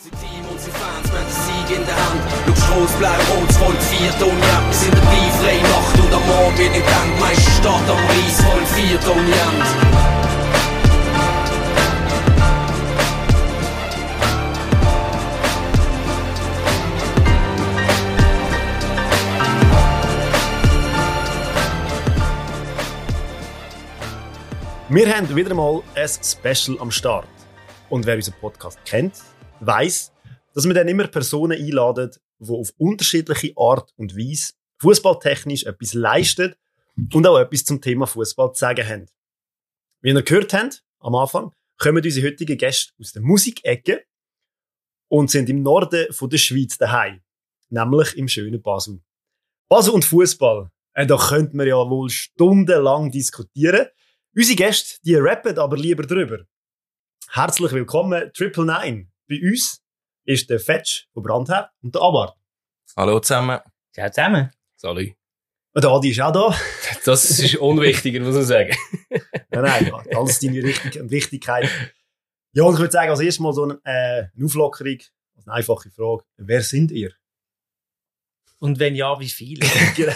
Unser Team, unsere Fans, den Sieg in der Hand. Schau, Strasse bleibt rot, feiert ohne Ende. Wir sind dabei, freie Nacht und am Morgen in Gang. Stadt am Preis, Volk feiert ohne Ende. Wir haben wieder mal ein Special am Start. Und wer unseren Podcast kennt, weiß, dass wir dann immer Personen einladen, die auf unterschiedliche Art und Weise fußballtechnisch etwas leisten und auch etwas zum Thema Fußball zu sagen haben. Wie ihr gehört habt, am Anfang, kommen unsere heutigen Gäste aus der Musikecke und sind im Norden von der Schweiz daheim, nämlich im schönen Basel. Basel und Fußball, äh, da könnte man ja wohl stundenlang diskutieren. Unsere Gäste, die rappen aber lieber drüber. Herzlich willkommen, Triple Nine. Bei uns ist der Fetch von Brandherd und der Abart. Hallo zusammen. Ciao zusammen. Salut. Und der Adi ist auch da. Das ist unwichtiger, muss man sagen. Nein, nein, alles deine Richtig und Wichtigkeit. Ja, und ich würde sagen, als erstes mal so eine, äh, eine Auflockerung, also eine einfache Frage. Wer sind ihr? Und wenn ja, wie viele? genau.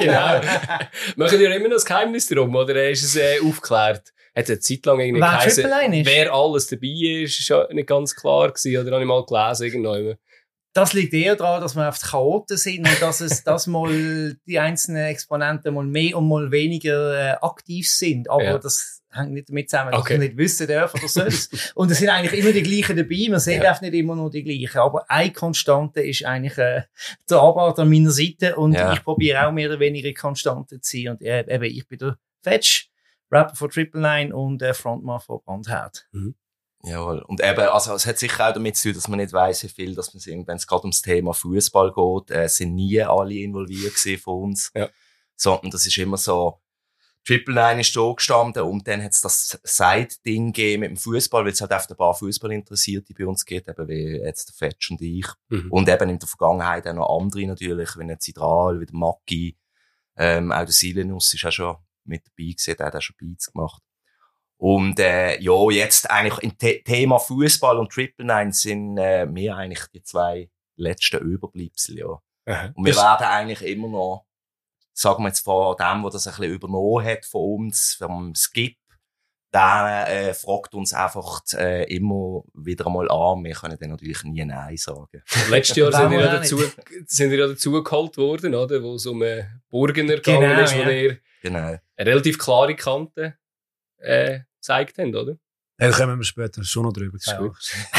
genau. Machen ihr immer noch das Geheimnis darum, oder ist es äh, aufgeklärt? Hat eine Zeit lang irgendwie Wer geheißen, wer alles dabei ist, ist ja nicht ganz klar gewesen, oder habe ich mal gelesen irgendwann. Das liegt eher daran, dass wir auf die Chaoten sind und dass es das mal die einzelnen Exponenten mal mehr und mal weniger äh, aktiv sind. Aber Ja. das hängt nicht damit zusammen, dass Okay. wir nicht wissen dürfen oder sonst. und es sind eigentlich immer die gleichen dabei. Man sieht Ja. auch nicht immer nur die gleichen. Aber eine Konstante ist eigentlich äh, der Arbeit an meiner Seite und Ja. ich probiere auch mehr oder weniger Konstante zu sein. Und äh, eben, ich bin der Fetch, Rapper von Triple Nine und äh, Frontmann von Brandherd. Jawohl. Und eben, also, es hat sicher auch damit zu tun, dass man nicht weiss, wie viel, dass man wenn es gerade ums Thema Fußball geht, äh, sind nie alle involviert gewesen von uns. Ja. Sondern das ist immer so, Triple Nine ist da gestanden und dann hat es das Side-Ding gegeben mit dem Fußball, weil es halt einfach ein paar Fußballinteressierte bei uns gibt, eben wie jetzt der Fetch und ich. Mhm. Und eben in der Vergangenheit auch noch andere natürlich, wie der Zidral, wie der Maki, ähm, auch der Silenus ist auch schon mit dabei gewesen, der hat auch schon Beats gemacht. Und äh, ja, jetzt eigentlich im The Thema Fußball und Triple Nine sind äh, wir eigentlich die zwei letzten Überbleibsel, ja. Aha. Und wir Das- werden eigentlich immer noch, sagen wir jetzt von dem, der das ein bisschen übernommen hat von uns, vom Skip, der äh, fragt uns einfach äh, immer wieder einmal an. Wir können dann natürlich nie Nein sagen. Letztes Jahr sind wir ja dazu, nicht. sind wir ja dazu geholt worden, oder? Wo es um einen Burgener Genau, gegangen ist, wo ja. ihr Genau. eine relativ klare Kante, äh, gezeigt habt, oder? Da kommen wir später schon noch drüber. Ist gut.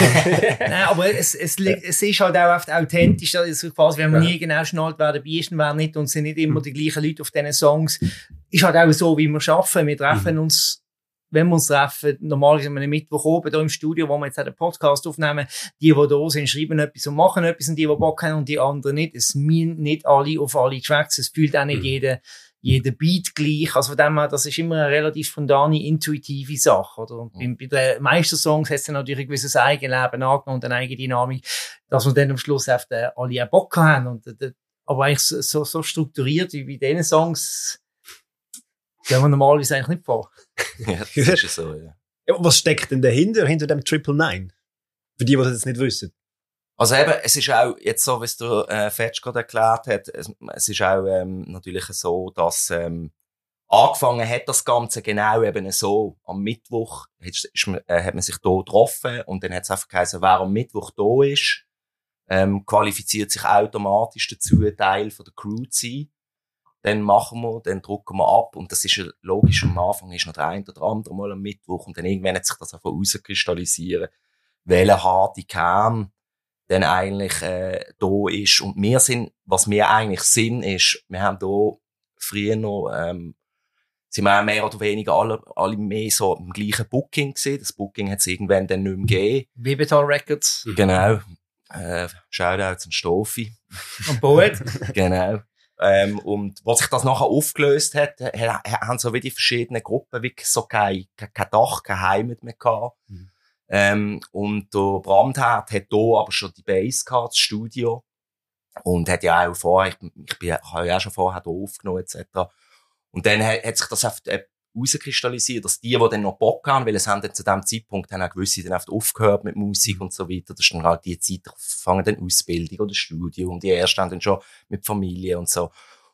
Nein, aber es, es, es ist halt auch oft authentisch, also quasi, wenn man nie genau schnallt, wer dabei ist und wer nicht, und es sind nicht immer die gleichen Leute auf diesen Songs. Ist halt auch so, wie wir arbeiten. Wir treffen uns, wenn wir uns treffen, normalerweise am Mittwoch oben hier im Studio, wo wir jetzt auch den Podcast aufnehmen, die, die da sind, schreiben etwas und machen etwas, und die, die Bock haben, und die anderen nicht. Es meinen nicht alle auf alle Tracks, es fühlt auch nicht jeder, jeder Beat gleich. Also von dem her, das ist immer eine relativ spontane, intuitive Sache, oder? Und bei, bei den meisten Songs hat es dann natürlich ein gewisses Eigenleben angenommen und eine eigene Dynamik, dass wir dann am Schluss auf den, alle auch Bock haben. Und, äh, aber eigentlich so, so, so strukturiert wie bei diesen Songs, gehen wir normalerweise eigentlich nicht vor. ja, das ist ja so, ja. Ja, was steckt denn dahinter, hinter dem Triple Nine? Für die, die das jetzt nicht wissen. Also eben, es ist auch, jetzt so, wie es der äh, Fetch gerade erklärt hat, es, es ist auch ähm, natürlich so, dass ähm, angefangen hat das Ganze genau eben so. Am Mittwoch ist, ist, äh, hat man sich da getroffen und dann hat es einfach geheißen, wer am Mittwoch da ist, ähm, qualifiziert sich automatisch dazu, Teil von der Crew zu sein. Dann machen wir, dann drucken wir ab und das ist ja logisch, am Anfang ist noch der ein oder andere mal am Mittwoch und dann irgendwann hat sich das einfach rauskristallisieren, welcher harte Kern dann eigentlich äh, da ist. Und wir sind, was wir eigentlich sind, ist, wir haben da früher noch, ähm, sind wir auch mehr oder weniger alle, alle mehr so im gleichen Booking gesehen. Das Booking hat es irgendwann dann nicht mehr gegeben. Vivital Records Genau. Äh, Shoutouts an Stoffi. und Poet. Genau. Ähm, und was sich das nachher aufgelöst hat, ha- ha- haben so wie die verschiedenen Gruppen wirklich so kein, kein, kein Dach, keine Heimat mehr gehabt. Mhm. Ähm, und der Brandherd hat hier aber schon die Base gehabt, das Studio. Und hat ja auch vorher, ich, ich bin, habe ja auch schon vorher hier aufgenommen, etc. Und dann hat, hat sich das auf, äh, rauskristallisiert, dass die, die dann noch Bock haben, weil es haben dann zu dem Zeitpunkt haben auch gewisse dann oft aufgehört mit Musik und so weiter. Das ist dann halt die Zeit, fangen dann Ausbildung oder Studium, die ersten haben dann schon mit Familie und so.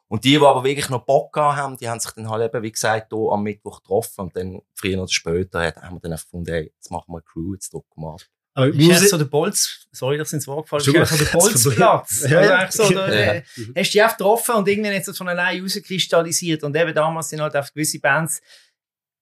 Und die, die aber wirklich noch Bock gehabt haben, die haben sich dann halt eben, wie gesagt, hier am Mittwoch getroffen und dann früher oder später hat- haben wir dann einfach gefunden, hey, jetzt machen wir eine Crew, jetzt drucken wir ab. Aber Ist Musik- so der Bolz, sorry, dass ins Wort gefallen ist, echt so der Bolzplatz. Ja, Also ja. eigentlich so, Ja. äh, hast du dich einfach getroffen und irgendwann hat es von allein rauskristallisiert. Und eben damals sind halt einfach gewisse Bands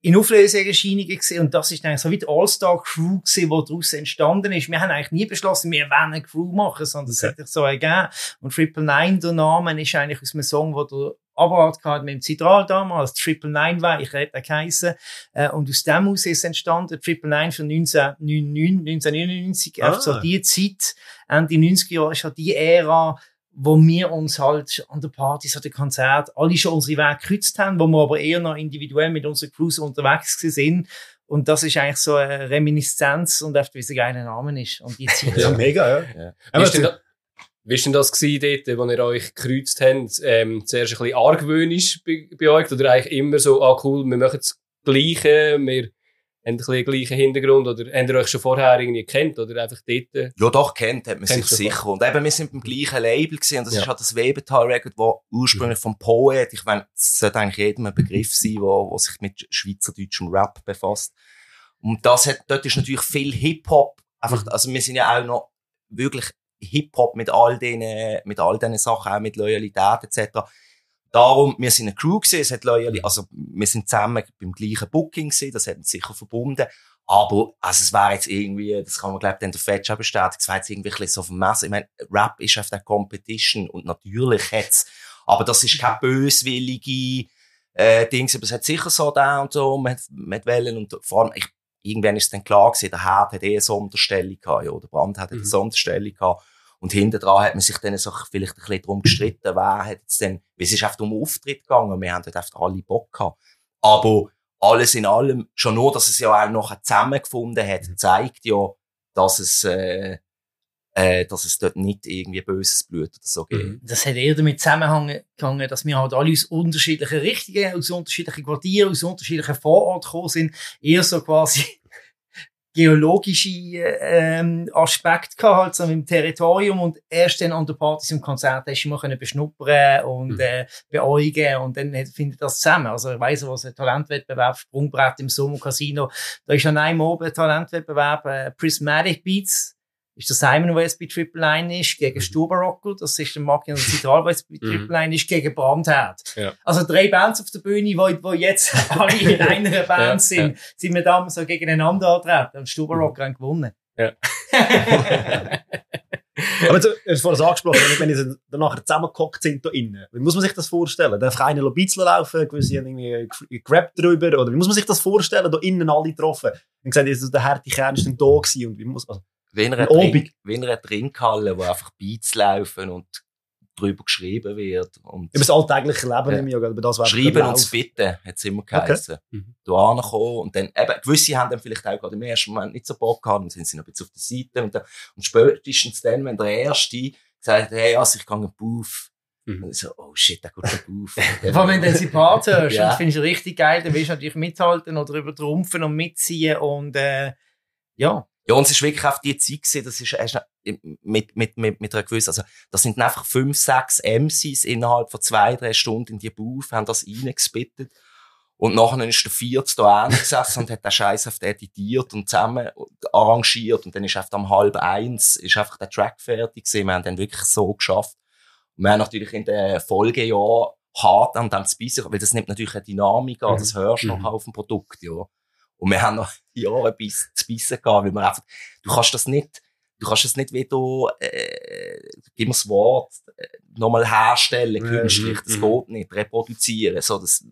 in Auflöseerscheinungen gesehen und das ist eigentlich so wie die All-Star-Crew gewesen, die daraus entstanden ist. Wir haben eigentlich nie beschlossen, wir wollen eine Crew machen, sondern es Okay. hat sich so ergeben. Und Triple Nine, der Name, ist eigentlich aus einem Song, wo der Abarth gehabt mit dem Zitral damals, Triple Nine war, ich hätte geheißen. Äh, und aus dem aus ist entstanden, Triple Nine für 1999, 1999, Ah. so die Zeit, Ende 90er Jahre ist halt die Ära, wo wir uns halt an den Partys, an den Konzerten, alle schon unsere Wege gekürzt haben, wo wir aber eher noch individuell mit unseren Crews unterwegs sind. Und das ist eigentlich so eine Reminiszenz und wie es ein geiler Name ist. Und die Zeit. Ja, mega, ja. Ja. Wie Aber denn, da, wie ist denn das gewesen dort, wo ihr euch gekreuzt habt? Ähm, zuerst ein bisschen argwöhnisch bei, bei euch oder eigentlich immer so, ah cool, wir machen das Gleiche, wir ein bisschen den gleichen Hintergrund oder habt ihr euch schon vorher irgendwie gekannt oder einfach dort? äh, Ja, doch, kennt hat man Kennt sich sicher. Und eben, wir sind beim gleichen Label gewesen, und das Ja. ist halt das Webetal Record, das ursprünglich vom Poet, ich meine, das sollte eigentlich jedem ein Begriff sein, wo, wo sich mit schweizerdeutschem Rap befasst. Und das hat, dort ist natürlich viel Hip-Hop, einfach, also wir sind ja auch noch wirklich Hip-Hop mit all den, mit all diesen Sachen, auch mit Loyalität etc. Darum, wir sind eine Crew gewesen, es hat Loyalität, also wir sind zusammen beim gleichen Booking gewesen, das hat uns sicher verbunden. Aber, also es wäre jetzt irgendwie, das kann man glaube ich dann der Fetch auch bestätigen, es wäre jetzt irgendwie ein bisschen so auf dem Messer. Ich meine, Rap ist auf der Competition und natürlich hat's, aber das ist keine böswillige äh, Dings, aber es hat sicher so da und so, mit, mit Wellen und vor allem, ich, irgendwann ist es dann klar gewesen, der Herd hat eh so Unterstellung gehabt, ja, der Brand hat Mhm. eine Sonderstellung gehabt. Und hinten dran hat man sich dann so vielleicht ein bisschen darum gestritten, wer hat jetzt denn, weil es ist einfach um Auftritt gegangen, wir haben dort einfach alle Bock gehabt. Aber alles in allem, schon nur, dass es ja auch noch zusammengefunden hat, zeigt ja, dass es, äh, äh, dass es dort nicht irgendwie böses Blut oder so gibt. Das hat eher damit zusammengehangen, dass wir halt alle aus unterschiedlichen Richtungen, aus unterschiedlichen Quartieren, aus unterschiedlichen Vororten gekommen sind. Eher so quasi geologische ähm, Aspekte gehabt, halt so mit dem Territorium und erst dann an der Partys und Konzerten hast du immer können beschnuppern und Mhm. äh, beäugen und dann findet das zusammen. Also ich weiss, was ein Talentwettbewerb, Sprungbrett im Sommer Casino, da ist an einem oben ein Talentwettbewerb, äh, Prismatic Beats, ist der Simon, der jetzt bei Triple Line ist, gegen Stubenrocker, das ist der Martin der Zitral, der jetzt bei Mhm. Triple Line ist, gegen Brandherd. Ja. Also drei Bands auf der Bühne, wo, wo jetzt alle in einer Band Ja, sind, sind wir damals so gegeneinander antreten und Stubenrocker haben gewonnen. Aber du hast vorhin angesprochen, wenn- wenn sie dann nachher zusammengehockt sind da innen. Wie muss man sich das vorstellen? Darf einer noch Beats laufen, gewisse haben irgendwie gerappt drüber, oder wie muss man sich das vorstellen, da innen alle getroffen? Und gesagt, der harte Kern ist dann da gewesen, und wie muss, also, Wie in einer, Ein Obig. Trink, wie in einer Trinkhalle, wo einfach Beats laufen und drüber geschrieben wird. Und über das alltägliche Leben, Ja. nehme ich über das Schreiben Lauf. und Bitten, hat es immer geheißen. Mhm. Da ankommen und dann, eben, gewisse haben dann vielleicht auch gerade im ersten Moment nicht so Bock gehabt, dann sind sie noch ein bisschen auf der Seite und, dann, und spätestens dann, wenn der Erste gesagt hat, hey, also ich gehe einen Buff, Mhm. dann so, oh shit, der geht Buff. Vor allem, wenn du sie Part hörst, Ja. das finde ich richtig geil, dann willst du natürlich mithalten oder übertrumpfen und mitziehen und, äh, ja. Ja, und es ist wirklich auf die Zeit gewesen, das ist erst mit, mit, mit, mit einer gewissen, also, das sind einfach fünf, sechs MCs innerhalb von zwei, drei Stunden in die Booth, haben das reingespittet. Und nachher ist der Vierte da gesessen und hat den Scheiß auf editiert und zusammen arrangiert. Und dann ist einfach am halb eins, ist einfach der Track fertig gewesen. Wir haben dann wirklich so geschafft. Und wir haben natürlich in den Folgejahren hart an dem zu beißen, weil das nimmt natürlich eine Dynamik an, das hörst du Mhm. noch auf dem Produkt, ja. Und wir haben noch Jahre bis zu beißen gehabt, weil wir einfach, du kannst das nicht, du kannst das nicht wieder, äh, gib mir das Wort, äh, nochmal herstellen, künstlich, das mhm. geht nicht, reproduzieren, so, das,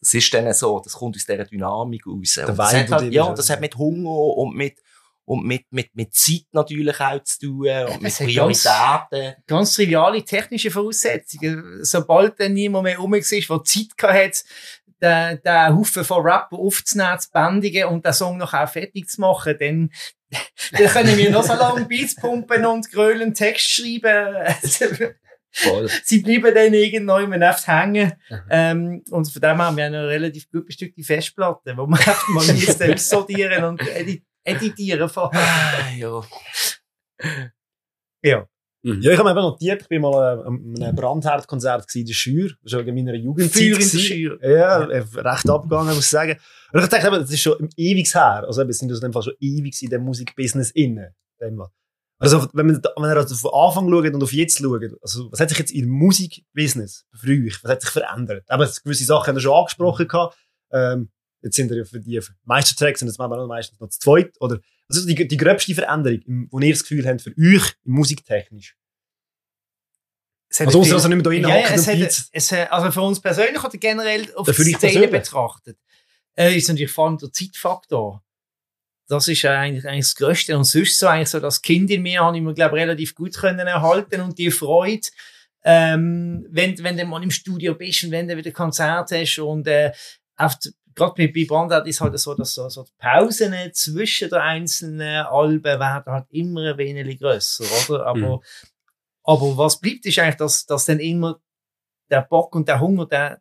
das ist dann so, das kommt aus dieser Dynamik raus. Und das hat der halt, ja, das hat mit Hunger und mit, und mit, mit, mit Zeit natürlich auch zu tun und mit Es hat ganz- Prioritäten. Ganz triviale technische Voraussetzungen. Sobald dann niemand mehr rum war, der Zeit hatte, den, den Haufen von Rapper aufzunehmen, zu bändigen und den Song noch auch fertig zu machen, dann, dann können wir noch so lange Beats pumpen und grölen Text schreiben. Voll. Sie bleiben dann irgendwann oft hängen. Ähm, und von dem haben wir eine relativ gut bestückte Festplatte, wo man einfach mal müssen sortieren und edit editieren vorher. Ah, ja. Ja. Ja, ich habe mir eben notiert, ich war mal äh, an einem Brandherdkonzert in der Schür. Das war in meiner Jugendzeit. Feuer in der. Schür. Ja, recht abgegangen, muss ich sagen. Und ich dachte, eben, das ist schon ewig her. Also, wir sind aus dem Fall schon ewig in dem Musikbusiness inne. Fall. Also, wenn man, wenn man also von Anfang schaut und auf jetzt schaut, also, was hat sich jetzt im Musikbusiness für euch, was hat sich verändert? Eben, gewisse Sachen haben wir schon angesprochen gehabt. Ähm, jetzt sind wir ja für die Meistertracks, und jetzt machen wir meistens noch zu zweit. Oder, also, die, die gröbste Veränderung, wo ihr das Gefühl habt, für euch, musiktechnisch. Also, viel- also nicht mehr da ja, ja, es hat, es, hat- also für uns persönlich oder generell auf die Szene betrachtet, äh, ist natürlich vor allem der Zeitfaktor. Das ist eigentlich, eigentlich das Größte. Und sonst so eigentlich so das Kind in mir habe ich mir, glaube ich, relativ gut können erhalten und die Freude, ähm, wenn, wenn du mal im Studio bist und wenn du wieder Konzert hast und äh, auf die- gerade bei, bei Brandart ist halt so, dass so, so die Pausen zwischen den einzelnen Alben werden halt immer ein wenig grösser, oder? Aber, Mhm. aber was bleibt, ist eigentlich, dass, dass dann immer der Bock und der Hunger, der,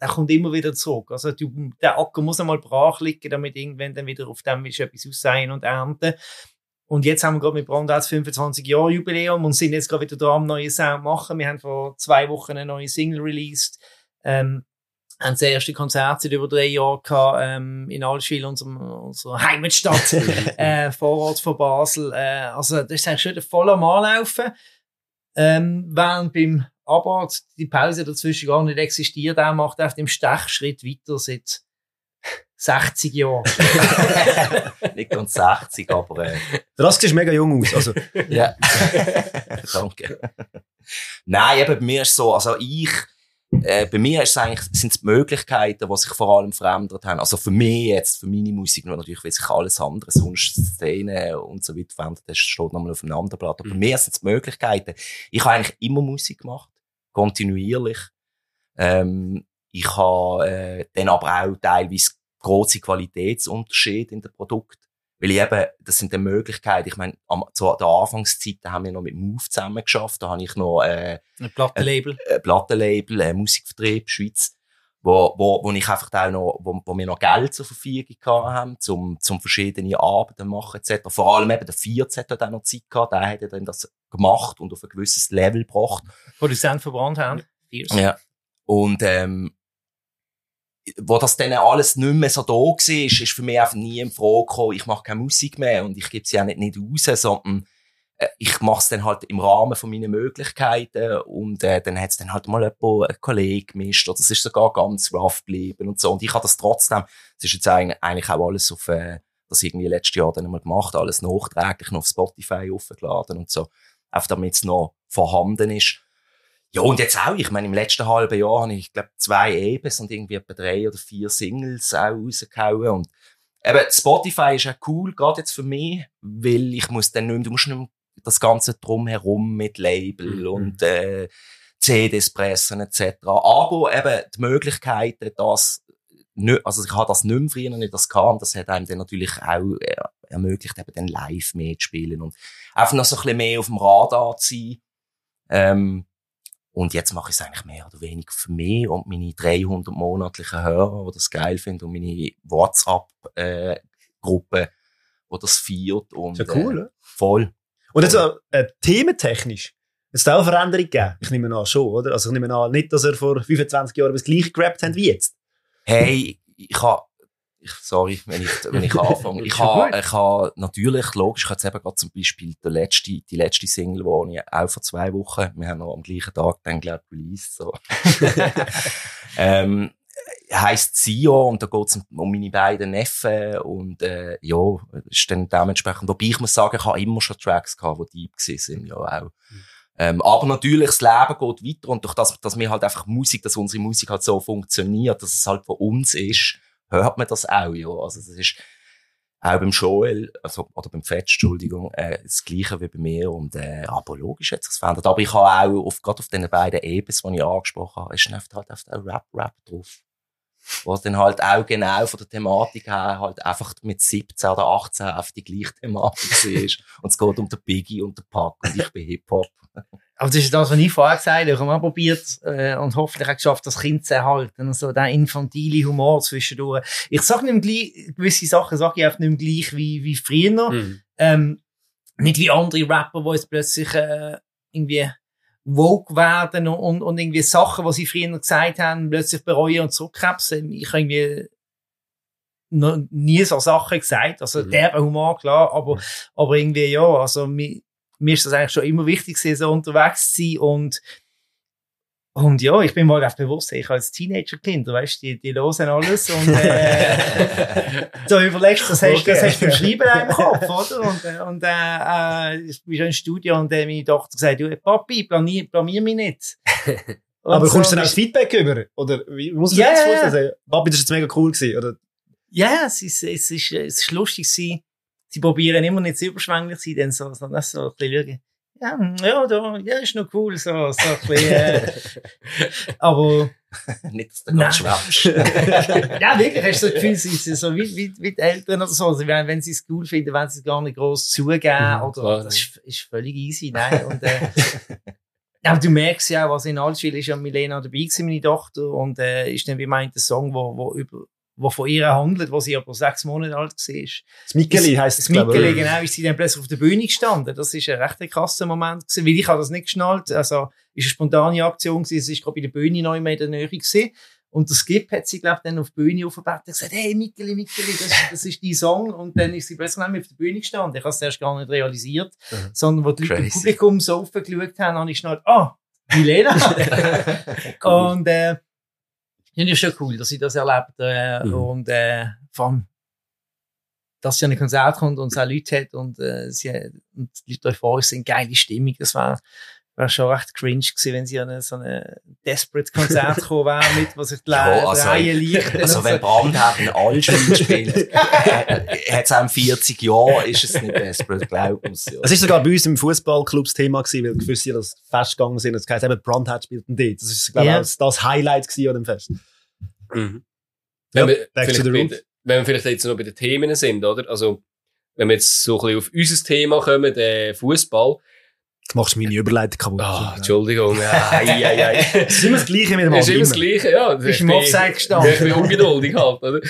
der kommt immer wieder zurück. Also du, der Acker muss einmal brach liegen, damit irgendwann dann wieder auf dem du etwas aussehen und ernten. Und jetzt haben wir gerade mit Brandats 25 Jahre Jubiläum und sind jetzt gerade wieder dran, am neuen Sound machen. Wir haben vor zwei Wochen eine neue Single released. Ähm, haben das erste Konzert seit über drei Jahren gehabt, ähm, in Allschwil, unserem, unserer Heimatstadt, äh, Vorort von Basel. Äh, also, das ist eigentlich schon voll am Anlaufen. Ähm, während beim Abort die Pause dazwischen gar nicht existiert, er macht auf dem Stechschritt weiter seit 60 Jahren. Nicht ganz 60, aber äh, Das sieht mega jung aus. Also, ja. Danke. Nein, eben bei mir ist so, also ich, äh, bei mir ist es eigentlich, sind es die Möglichkeiten, die sich vor allem verändert haben. Also für mich jetzt, für meine Musik, nur natürlich, weil sich alles andere, sonst Szene und so weiter verändert, das steht nochmal auf einem anderen Blatt. Aber bei mir sind es die Möglichkeiten. Ich habe eigentlich immer Musik gemacht, kontinuierlich. Ähm, ich habe äh, dann aber auch teilweise große Qualitätsunterschiede in den Produkten. Weil ich eben, das sind die Möglichkeiten. Ich meine, am, zu der Anfangszeit, haben wir noch mit Move zusammen geschafft. Da habe ich noch, äh, Ein Plattenlabel. ein Plattenlabel, ein Musikvertrieb, Schweiz, wo, wo, wo ich einfach auch noch, wo, wo wir noch Geld zur Verfügung gehabt haben, zum, zum verschiedene Arbeiten machen, etc. Vor allem eben der 14 hat auch noch Zeit gehabt, der hat dann das gemacht und auf ein gewisses Level gebracht. Produzent von Brandhand. Fierce. Ja. Und, ähm, wo das dann alles nicht mehr so da war, ist, für mich einfach nie in Frage gekommen, ich mache keine Musik mehr und ich gebe sie auch nicht, nicht raus, sondern äh, ich mache es dann halt im Rahmen von meinen Möglichkeiten und äh, dann hat es dann halt mal jemand, ein Kollege gemischt oder es ist sogar ganz rough geblieben und so und ich habe das trotzdem, es ist jetzt eigentlich, auch alles auf äh, das irgendwie letztes Jahr dann mal gemacht, alles nachträglich noch auf Spotify aufgeladen und so, einfach damit es noch vorhanden ist. Ja, und jetzt auch. Ich meine, im letzten halben Jahr habe ich, glaube zwei EPs und irgendwie etwa drei oder vier Singles auch rausgehauen. Und eben, Spotify ist auch cool, gerade jetzt für mich, weil ich muss dann nicht mehr, du musst nicht mehr das Ganze drumherum mit Label Mhm. und äh, CDs pressen etc. Aber eben die Möglichkeiten, dass nicht, also ich habe das nicht mehr früher nicht das und das hat einem dann natürlich auch äh, ermöglicht, eben dann live mitzuspielen und einfach noch so ein bisschen mehr auf dem Radar zu sein. Ähm, und jetzt mache ich es eigentlich mehr oder weniger für mich und meine 300 monatlichen Hörer, die das geil finden und meine WhatsApp-Gruppe, die das feiert. Und, ist ja cool, Äh, ne? voll. Und jetzt äh, thementechnisch. Hat es auch eine Veränderung gegeben? Ich nehme an, schon, oder? Also ich nehme an, nicht, dass er vor 25 Jahren das gleiche gerappt hat wie jetzt. Hey, ich habe, ich, sorry, wenn ich, wenn ich anfange. Ich habe, ich habe natürlich, logisch, ich habe jetzt eben gerade zum Beispiel die letzte, die letzte Single, die ich auch vor zwei Wochen, wir haben noch am gleichen Tag dann, glaube ich, released, so. ähm, heisst Sio und da geht es um meine beiden Neffen und äh, ja, ist dann dementsprechend, wobei ich muss sagen, ich habe immer schon Tracks gehabt, die deep sind, ja auch. Ähm, aber natürlich, das Leben geht weiter und durch das, dass wir halt einfach Musik, dass unsere Musik halt so funktioniert, dass es halt von uns ist, hört man das auch, ja. Also das ist auch beim Joel, also, oder beim Fetch, Entschuldigung, äh, das Gleiche wie bei mir und äh, aber logisch hat sich verändert. Aber ich habe auch, auf, gerade auf den beiden EPs, die ich angesprochen habe, ist dann halt einfach auch Rap-Rap drauf. Wo dann halt auch genau von der Thematik her halt einfach mit 17 oder 18 auf die gleiche Thematik ist. Und es geht um den Biggie und den Pack und ich bin Hip-Hop. Aber das ist das, was ich vorher gesagt habe. Ich habe mal probiert äh, und hoffentlich auch geschafft, das Kind zu erhalten. Also der infantile Humor zwischendurch. Ich sage nicht gleich, gewisse Sachen sage ich einfach nicht gleich wie, wie früher. Mhm. Ähm, nicht wie andere Rapper, die jetzt plötzlich äh, irgendwie woke werden und, und, irgendwie Sachen, die sie früher gesagt haben, plötzlich bereuen und zurückkrebsen. Ich habe irgendwie noch nie so Sachen gesagt. Also Mhm. der Humor, klar, aber, aber irgendwie ja, also mir, mir ist das eigentlich schon immer wichtig gewesen, so unterwegs zu sein und und ja, ich bin mir einfach bewusst, ich als Teenager-Kind, weißt du, die, die hören alles und äh, so überlegst du, das hast, das hast du beim Schreiben auch im Kopf, oder? Und, äh, und äh, äh, ich bin schon im Studio und äh, meine Tochter gesagt, du, Papi, blamier, blamier mich nicht. Und Aber so, kommst du dann auch Feedback über? Oder wie muss ich mir das vorstellen? Papi, das ist jetzt mega cool gewesen, oder? Ja, es ist, es ist, es ist lustig sie, sie probieren immer nicht zu überschwänglich zu sein, dann so, so, das so ein bisschen schauen. Ja, hm, ja, da, ja, ist noch cool, so, so ein bisschen, äh, aber, Nicht, dass du Nein. schwäbst. ja, wirklich, hast du so das Gefühl, sie sind so wie, wie, wie die Eltern oder so, also, wenn, wenn sie es cool finden, wenn sie es gar nicht groß zugeben, Mhm, oder, klar, das ist, ist völlig easy, nein, und, äh, aber du merkst ja was in Altschwil ist ja Milena dabei gewesen, meine Tochter, und, äh, ist dann wie meint der Song, wo, wo über, wo von ihr handelt, wo sie aber sechs Monate alt war. Das Mikkeli heisst es, Das glaube Mikkeli, ich. genau, ist sie dann plötzlich auf der Bühne gestanden. Das ist ein recht krasser Moment gewesen, weil ich habe das nicht geschnallt. Also, ist eine spontane Aktion gewesen. Es ist gerade bei der Bühne neu in der Nähe gewesen. Und der Skip hat sie, glaube ich, dann auf die Bühne aufgebeten und gesagt, hey, Mikkeli, Mikkeli, das, das ist dein Song. Und dann ist sie plötzlich nicht mehr auf der Bühne gestanden. Ich habe es erst gar nicht realisiert. Mhm. Sondern, wo die Leute im Crazy. Publikum so aufgeschaut haben, habe ich schnell, ah, Milena. Und, äh, ja, das ist schon cool, dass ich das erlebt, äh, Mhm. und, äh, vor allem, dass sie an ein Konzert kommt und es auch Leute hat und, äh, sie, und die Leute euphorisch sind, geile Stimmung, das war, war schon recht cringe gewesen, wenn sie an so eine Desperate Konzert gekommen wäre, mit, was sich die Ja, Le- also- Reihe liegt. Also wenn Brandhausen Altschwil spielt, äh, hat es auch in 40 Jahren, ist es nicht desperate, glaub uns. Ja. Es ist sogar bei uns im Fußballclub das Thema gewesen, weil gewisse das Fest gegangen sind. Es heisst eben, Brandhead spielt dort. Das ist, glaube ich, auch das Highlight gewesen an dem Fest. Mhm. Ja, Wenn, wir vielleicht bei, wenn wir vielleicht jetzt noch bei den Themen sind, oder? Also, wenn wir jetzt so ein bisschen auf unser Thema kommen, der Fußball. Jetzt machst du meine Überleitung kaputt. Ah, Entschuldigung. Ei, ei, ei. Es ist immer das Gleiche mit dem ist immer das. Gleiche, ja. Ist Ich im Offside gestanden. Ich bin ungeduldig halt, oder?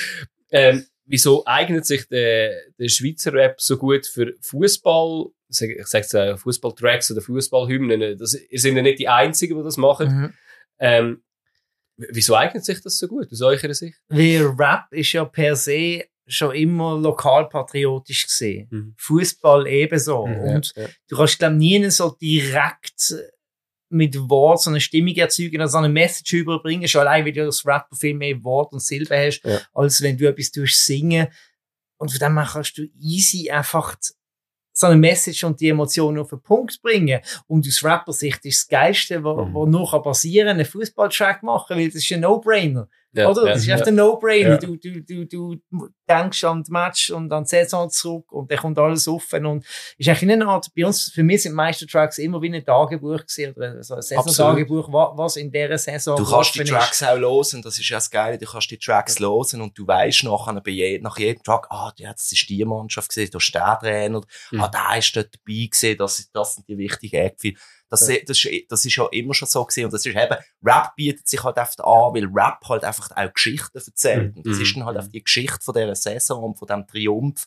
Ähm, wieso eignet sich der, der Schweizer Rap so gut für Fußball? Ich sage jetzt äh, Fußballtracks oder Fußballhymnen. Das sind ja nicht die einzigen, die das machen. Mhm. Ähm, wieso eignet sich das so gut aus eurer Sicht? Weil Rap ist ja per se schon immer lokalpatriotisch gesehen. Mhm. Fußball ebenso. Mhm, Und ja. du kannst, glaube nie so direkt mit Wort so eine Stimmung erzeugen, also eine Message überbringen, schon allein, weil du das Rapper viel mehr Wort und Silben hast, Ja. als wenn du etwas tust singen. Und von dem her kannst du easy einfach so eine Message und die Emotionen auf den Punkt bringen. Und aus Rapper-Sicht ist das Geilste, was Mhm. wo nur kann passieren, einen Fußballtrack machen, weil das ist ein No-Brainer. Ja, Oder? ja, das ist ja. einfach ein No-Brainer. Ja. Du, du, du, du denkst an das Match und an die Saison zurück und dann kommt alles offen und ist eigentlich eine Art, bei uns, für mich sind die meisten Tracks immer wie ein Tagebuch gewesen, oder so ein Saison-Tagebuch, wa- was in dieser Saison Du kannst die Tracks auch hören, das ist ja das Geile, du kannst die Tracks hören und du weißt nachher bei je, nach jedem Track, ah, ja, das ist die Mannschaft gewesen, da ist der Trainer, Mhm. ah, der ist dort dabei gewesen, das, das sind die wichtigen Eckpfeile. Das, das, ist, das ist ja immer schon so gewesen und das ist eben, Rap bietet sich halt einfach an, weil Rap halt einfach auch Geschichten erzählt. Und das Mhm. ist dann halt einfach die Geschichte von dieser Saison und von diesem Triumph.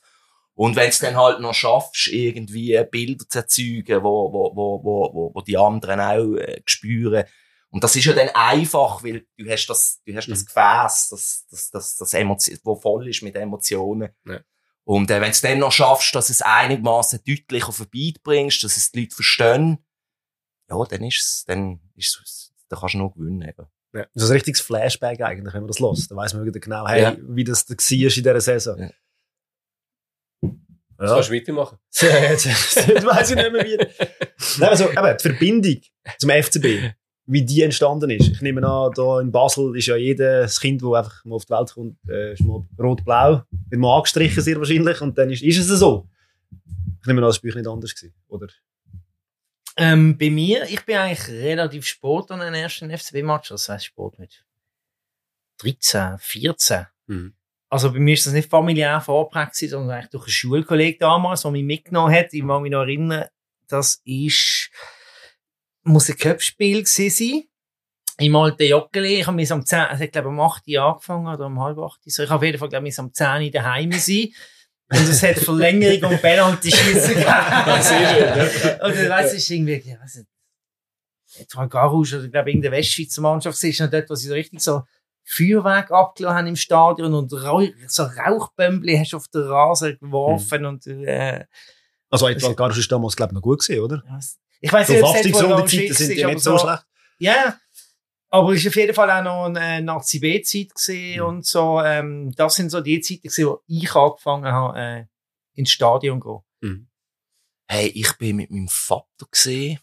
Und wenn du dann halt noch schaffst, irgendwie Bilder zu erzeugen, wo, wo, wo, wo, wo, wo die anderen auch äh, spüren, und das ist ja dann einfach, weil du hast das, du hast das Mhm. Gefäß, das, das, das, das Emotion, wo voll ist mit Emotionen. Ja. Und äh, wenn du es dann noch schaffst, dass es einigermaßen deutlich auf den Beat bringst, dass es die Leute verstehen, ja, dann ist es, dann ist es, dann kannst du nur gewinnen eben. Ja. Das ist ein richtiges Flashback eigentlich, wenn man das lässt. Dann weiss man wieder genau, hey, Ja. wie das da war in dieser Saison. Ja. Das Ja. kannst du weitermachen. Jetzt, jetzt weiss ich nicht mehr wie. Nein, also, eben, die Verbindung zum FCB, wie die entstanden ist. Ich nehme an, da in Basel ist ja jedes Kind, das einfach mal auf die Welt kommt, äh, ist mal rot-blau, wird mal angestrichen sehr wahrscheinlich und dann ist, ist es so. Ich nehme an, das war bei euch nicht anders gewesen, oder? Ähm, bei mir, ich bin eigentlich relativ spät an den ersten FCB-Match, das heisst spät mit 13, 14. Mhm. Also bei mir ist das nicht familiär gewesen, sondern eigentlich durch einen Schulkollegen damals, der mich mitgenommen hat. Ich mag mich noch erinnern, das ist muss ein Cup-Spiel gewesen sein. Im alten Joggeli. Ich habe mich um 10, also ich glaube, um 8 Uhr angefangen oder um halb 8 Uhr. So, ich habe auf jeden Fall, glaube ich, um 10 Uhr daheim sein. Und es hat Verlängerung und Penalty schießen ja. Und dann weißt du, es ist irgendwie, ja, weiss nicht, etwa Garouche oder, glaube ich, in der Westschweizer Mannschaft, ist noch dort, wo sie so richtig so Feuerwerk abgelassen haben im Stadion und Rauch, so Rauchbömbli hast du auf den Rasen geworfen und, äh, Also, Edward Garus ist damals, glaube ich, noch gut gewesen, oder? ja, ich weiss So nicht, ob es Verhaftungsrunde-Zeiten Schicksal sind aber nicht so schlecht. Ja, aber es war auf jeden Fall auch noch eine äh, Nazi-B-Zeit Mhm. und so. Ähm, das sind so die Zeiten gewesen, wo ich angefangen habe, äh, ins Stadion zu gehen. Hey, ich bin mit meinem Vater gesehen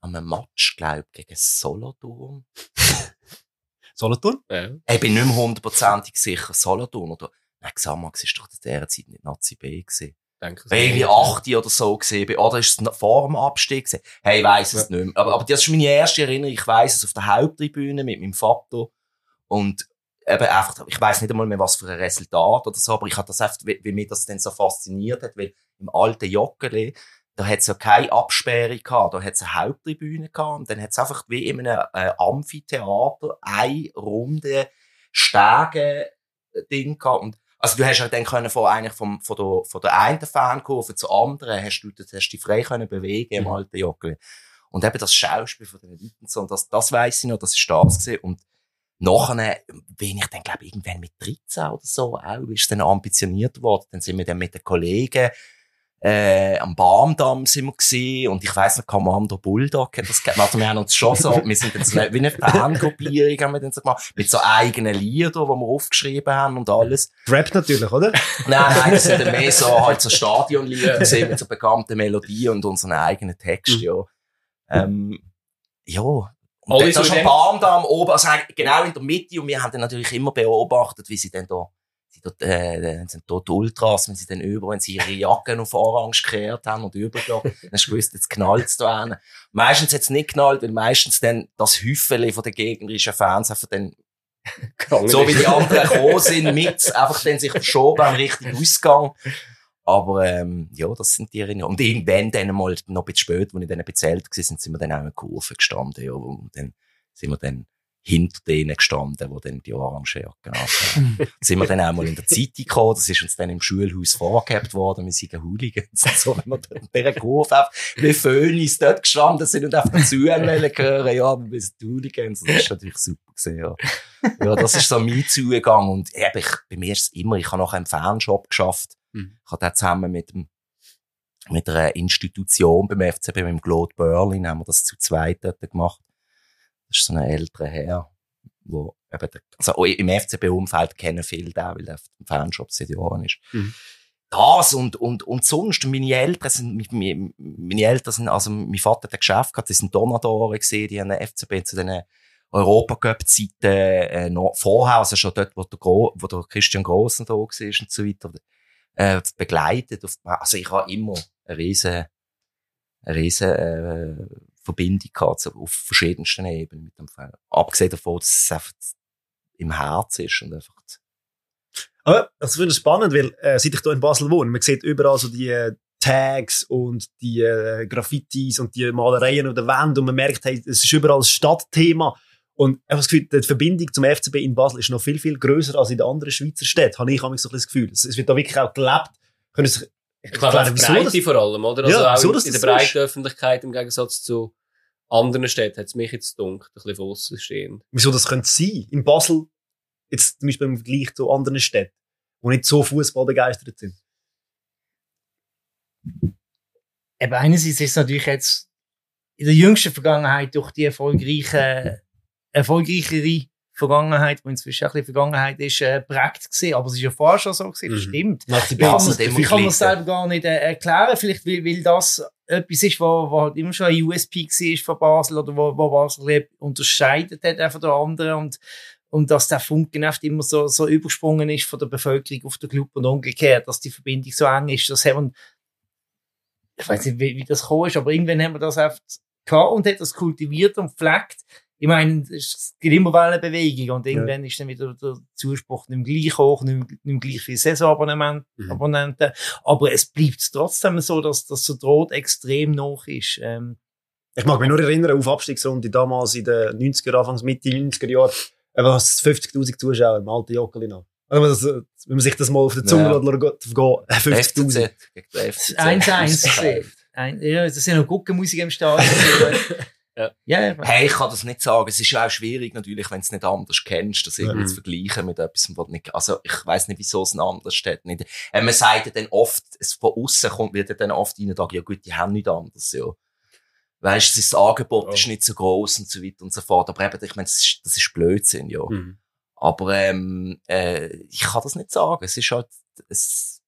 an einem Match, glaub gegen Solothurn. Solothurn? Ja. Ich bin nicht mehr hundertprozentig sicher, Solothurn oder, nein, Xamax ist doch zu dieser Zeit nicht Nazi B gewesen. Denke Weil irgendwie 8 oder so gesehen. Oder ist es vor dem Abstieg gewesen? Hey, ich weiss es nicht mehr. Aber, aber das ist meine erste Erinnerung. Ich weiss es auf der Haupttribüne mit meinem Vater. Und eben einfach, ich weiss nicht einmal mehr, was für ein Resultat oder so, aber ich hatte das einfach, wie, wie mich das dann so fasziniert hat, weil im alten Joggeli, da hat's ja keine Absperrung gehabt, da hat's eine Haupttribüne gehabt und dann hat's einfach wie in einem äh, Amphitheater eine runde Stege-Ding gehabt und also du hast ja dann können von eigentlich vom, von der, von der einen Fankurve zur anderen hast du, hast dich frei können bewegen im Mhm. alten Joggeli. Und eben das Schauspiel von den Leuten, so, und das, das weiss ich noch, das ist das gewesen. Und nachher bin ich dann, glaube ich, irgendwann mit 13 oder so auch, ist dann ambitioniert worden. Dann sind wir dann mit den Kollegen, äh, am Barmdamm sind wir gewesen, und ich weiss noch, Commander Bulldog hat das gegeben. Also wir haben uns schon so, wir sind eine, wie eine Fangruppierung haben wir dann so gemacht, mit so eigenen Liedern, die wir aufgeschrieben haben und alles. Rap natürlich, oder? Nein, nein, das sind dann mehr so, halt so Stadionlieder gesehen mit so bekannten Melodien und unseren eigenen Text, Mhm. ja. Ähm, ja. Und Alle dann, so da am oben, also genau in der Mitte und wir haben dann natürlich immer beobachtet, wie sie dann da, sie dort, äh, sind dort die Ultras, wenn sie dann über, wenn sie ihre Jacken auf Orange gekehrt haben und übergegangen, dann hast du gewusst, jetzt knallt's da hin. Meistens hat's nicht knallt, weil meistens dann das Häufele von den gegnerischen Fans einfach dann so wie die anderen gekommen sind, mit, einfach dann sich verschoben am richtigen Ausgang. Aber, ähm, ja, das sind die Erinnerungen. Und irgendwann dann mal, noch ein bisschen später, als ich dann ein bisschen älter war, sind, wir dann auch in Kurve gestanden, ja, und dann sind wir dann hinter denen gestanden, wo dann die orange Jacke hatten. sind wir dann auch mal in der Zeitung gekommen, das ist uns dann im Schulhaus vorgehabt worden, wir sind Hooligans und so, wenn wir dann in dieser Kurve einfach wie Phönis dort gestanden sind und einfach dazu hören, ja, wir sind Hooligans, das ist natürlich super gewesen, ja. Ja, das ist so mein Zugang. Und eben, ich, bei mir ist es immer, ich habe noch einen Fanshop geschafft. Mhm. Ich habe da zusammen mit dem, mit einer Institution beim FCB, mit dem Claude Berlin, haben wir das zu zweit dort gemacht. Das ist so ein älterer Herr, wo eben, der, also im FCB-Umfeld kennen viele da, weil der im Fanshop seit Jahren ist. Mhm. Das und, und, und sonst, meine Eltern sind, meine, meine Eltern sind, also mein Vater hat ein Geschäft gehabt, die sind Donatoren gesehen, die haben den FCB zu den Europacup-Zeiten, äh, noch vorher, also schon dort, wo der, Gro wo der Christian Grossen da war und so weiter, äh, begleitet. Auf, also ich habe immer eine riesen, eine riesen, äh, Verbindung gehabt, auf verschiedensten Ebenen mit dem Verein. Abgesehen davon, dass es einfach im Herz ist und einfach, Aber das finde ich spannend, weil äh, seit ich hier in Basel wohne, man sieht überall so die äh, Tags und die äh, Graffitis und die Malereien an der Wand und man merkt, hey, es ist überall ein Stadtthema. Und ich habe das Gefühl, die Verbindung zum FCB in Basel ist noch viel, viel größer als in den anderen Schweizer Städten. Habe ich manchmal so ein das Gefühl. Es wird da wirklich auch gelebt. Können sich Ich glaube, erklären, auf wieso Breite das- vor allem, oder? Also Ja, wieso auch das in der das so breiten? Öffentlichkeit im Gegensatz zu anderen Städten hat es mich jetzt dunkel, ein bisschen von stehend. wieso das könnte sein. In Basel, jetzt zum Beispiel im Vergleich zu anderen Städten, die nicht so Fußball begeistert sind. Eben einerseits ist es natürlich jetzt in der jüngsten Vergangenheit durch die erfolgreiche, erfolgreichere Vergangenheit, die inzwischen auch ein bisschen Vergangenheit ist, äh, prägt gewesen. Aber es ist ja vorher schon so gewesen, das Mhm. stimmt. Ich kann das ich kann selber gar nicht äh, erklären. Vielleicht, weil, weil das etwas ist, wo, wo halt immer schon ein USP war von Basel oder wo, wo Basel unterscheidet hat auch von den anderen und, und dass der Funken oft immer so, so übersprungen ist von der Bevölkerung auf den Club und umgekehrt, dass die Verbindung so eng ist. Das haben ich weiß nicht, wie, wie das gekommen ist, aber irgendwann haben wir das oft gehabt und hat das kultiviert und pflegt. Ich meine, es geht immer Wellenbewegung und irgendwann ist dann wieder der Zuspruch nicht mehr gleich hoch, nicht mehr, nicht mehr gleich viel Saisonabonnenten. Mhm. Aber es bleibt trotzdem so, dass das so droht extrem noch ist. Ähm, Ich mag mich nur erinnern auf Abstiegsrunde damals in den 90er, Anfangs, Mitte 90er Jahren. Äh, Was 50.000 Zuschauer im alten Jockeli noch. Also, äh, wenn man sich das mal auf der Zunge Ja. ja. lässt, vergehen, äh, 50.000. FCZ gegen den FCZ. 1-1. Ein, ja, das sind noch Guckenmusik im Stadion. Ja. ja, Hey, ich kann das nicht sagen. Es ist ja auch schwierig, natürlich, wenn du es nicht anders kennst, das irgendwie Mhm. zu vergleichen mit etwas, was nicht, also ich weiß nicht, wieso es ein anders steht. Nicht. Äh, man sagt ja dann oft, es von außen kommt, wird ja dann oft rein ja gut, die haben nichts anderes, ja. Weißt du, das Angebot Ja. ist nicht so groß und so weiter und so fort. Aber eben, ich meine, das ist, das ist Blödsinn, ja. Mhm. Aber ähm, äh, ich kann das nicht sagen. Es ist halt, es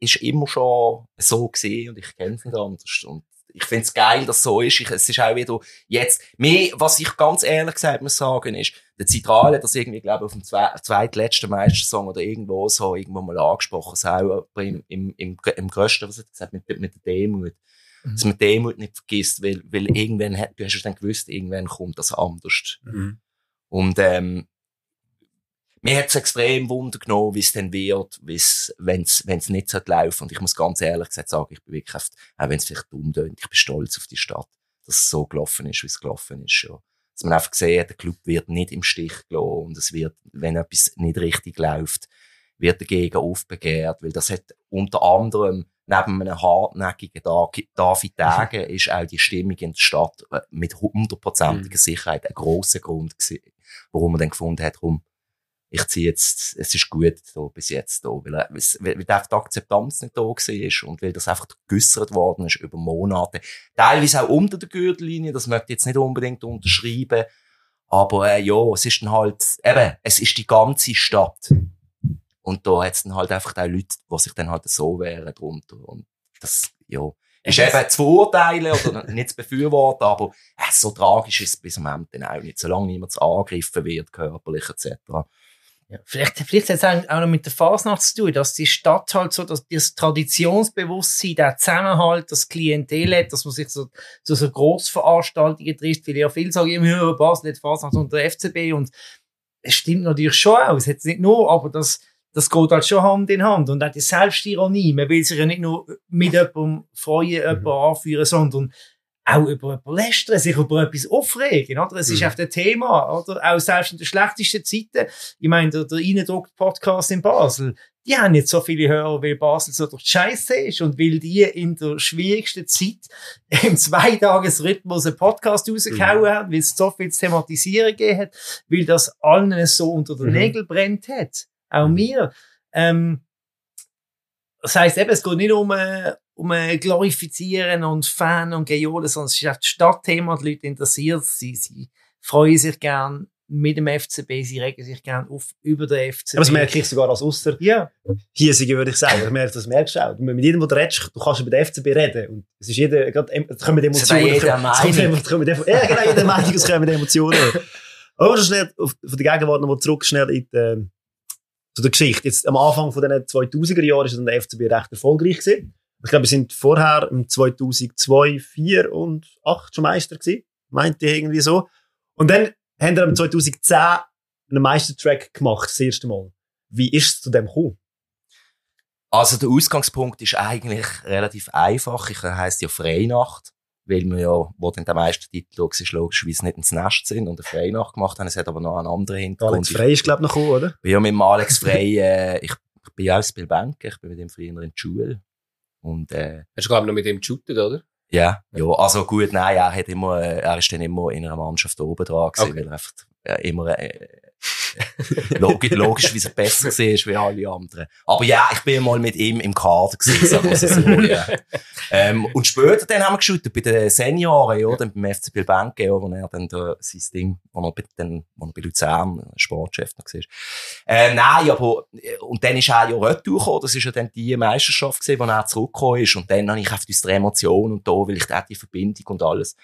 ist immer schon so gesehen und ich kenne es nicht anders. Und ich finde es geil, dass es so ist. Ich, es ist auch wieder jetzt, mehr, was ich ganz ehrlich gesagt muss sagen, ist, der Zentrale hat das irgendwie, glaube ich, auf dem zwe zweitletzten Meistersong oder irgendwo so irgendwo mal angesprochen, auch im, im, im, im Größten, was hat er gesagt, mit, mit der Demut. Dass man Demut nicht vergisst, weil, weil irgendwann, du hast es dann gewusst, irgendwann kommt das anders. Mhm. Und ähm, mir hat es extrem Wunder genommen, wie es dann wird, wie's, wenn's wenn's nicht so laufen. Und ich muss ganz ehrlich gesagt sagen, ich bin wirklich, oft, auch wenn es vielleicht dumm tönt, ich bin stolz auf die Stadt, dass es so gelaufen ist, wie es gelaufen ist. Ja. Dass man einfach gesehen hat, der Club wird nicht im Stich gelassen und es wird, wenn etwas nicht richtig läuft, wird dagegen aufbegehrt, weil das hat unter anderem neben einem hartnäckigen Da- David Degen ist auch die Stimmung in der Stadt äh, mit hundertprozentiger Sicherheit ein grosser Grund gewesen, warum man dann gefunden hat, rum, ich ziehe jetzt, es ist gut so bis jetzt da, weil, er- weil, weil die Akzeptanz nicht da war und weil das einfach geäussert worden ist über Monate. Teilweise auch unter der Gürtellinie, das möchte ich jetzt nicht unbedingt unterschreiben, aber äh, ja, es ist dann halt, eben, es ist die ganze Stadt. Und da hat es dann halt einfach auch Leute, die sich dann halt so wehren drunter. Und das, ja, ist eben zu verurteilen oder nicht zu befürworten, aber äh, so tragisch ist es bis am Ende dann auch nicht. Solange niemand angegriffen wird, körperlich etc. Ja, vielleicht, vielleicht hat es auch noch mit der Fasnacht zu tun, dass die Stadt halt so, dass das Traditionsbewusstsein, der Zusammenhalt, das Klientel hat, dass man sich so, zu so Grossveranstaltungen trifft, weil ja viele sagen immer, ja, Basel hat Fasnacht unter der FCB und es stimmt natürlich schon auch, es hat nicht nur, aber das, das geht halt schon Hand in Hand und auch die Selbstironie, man will sich ja nicht nur mit jemandem freuen, jemanden anführen, sondern auch über jemanden lästern, sich über etwas aufregen, oder? Es ist Mhm. auf dem Thema, oder? Auch selbst in den schlechtesten Zeiten. Ich meine, der, der Innendruck-Podcast in Basel, die haben nicht so viele Hörer, weil Basel so durch die Scheiße ist und weil die in der schwierigsten Zeit im Zweitagesrhythmus einen Podcast rausgehauen Mhm. haben, weil es so viel zu thematisieren gegeben hat, weil das allen so unter den Mhm. Nägeln brennt hat. Auch mir. Ähm, das heisst eben, es geht nicht um, äh, um äh, Glorifizieren und Fan und Gejohlen, sondern es ist auch das Stadtthema, die Leute interessiert, sie, sie freuen sich gern mit dem FCB, sie regen sich gern auf über den FCB. Aber das merke ich sogar als Ausser. Ja, Hiesige würde ich sagen. Ich merke, das merkst du auch. Mit jedem, der redest, du kannst über den FCB reden. Und es ist jeder, gerade, es kommen Es Emotionen. auch jeder es Meinung. es kommen. Ja, genau, jede Meinung, es kommen Emotionen. Aber schon schnell, auf, von der Gegenwart noch mal zurück, schnell in die, ähm, zu der Geschichte. Jetzt, am Anfang von den 2000er Jahren ist dann der FCB recht erfolgreich gewesen. Ich glaube, wir sind vorher im 2002, 2004 und 2008 schon Meister gewesen. Meinte ich irgendwie so. Und dann haben wir im 2010 einen Meistertrack gemacht, das erste Mal. Wie ist es zu dem gekommen? Also der Ausgangspunkt ist eigentlich relativ einfach. Ich heisst ja Freinacht, weil wir ja, wo dann der Meistertitel lag, ist logischerweise nicht ins Nest sind und eine Freinacht gemacht haben. Es hat aber noch einen anderen Hintergrund. Alex Frey ist, glaube ich, noch gekommen, oder? Ich bin ja mit dem Alex Frey, äh, ich, ich bin ja aus Bilbanke, ich bin mit ihm früher in der Schule. Und, äh, Hast du, glaube ich, noch mit ihm geshootet, oder? ja, ja, also gut, nein, er hat immer, äh, er ist dann immer in einer Mannschaft oben dran gewesen, Okay. weil er einfach äh, immer, äh, logisch, logisch, wie er besser war wie alle anderen. Aber ja, ich bin mal mit ihm im Kader gewesen, sagen wir es so, ja. Ähm, und später dann haben wir geshootet bei den Senioren, ja, dann beim FC Bilbanke, ja, wo er dann da sein Ding, wo er bei, dann, wo er bei Luzern Sportchef noch war. Äh, nein, aber, äh, und dann ist er ja retour gekommen, das ist ja dann die Meisterschaft gewesen, wo er zurückgekommen ist, und dann habe ich einfach diese Emotion und da, weil ich auch die Verbindung und alles,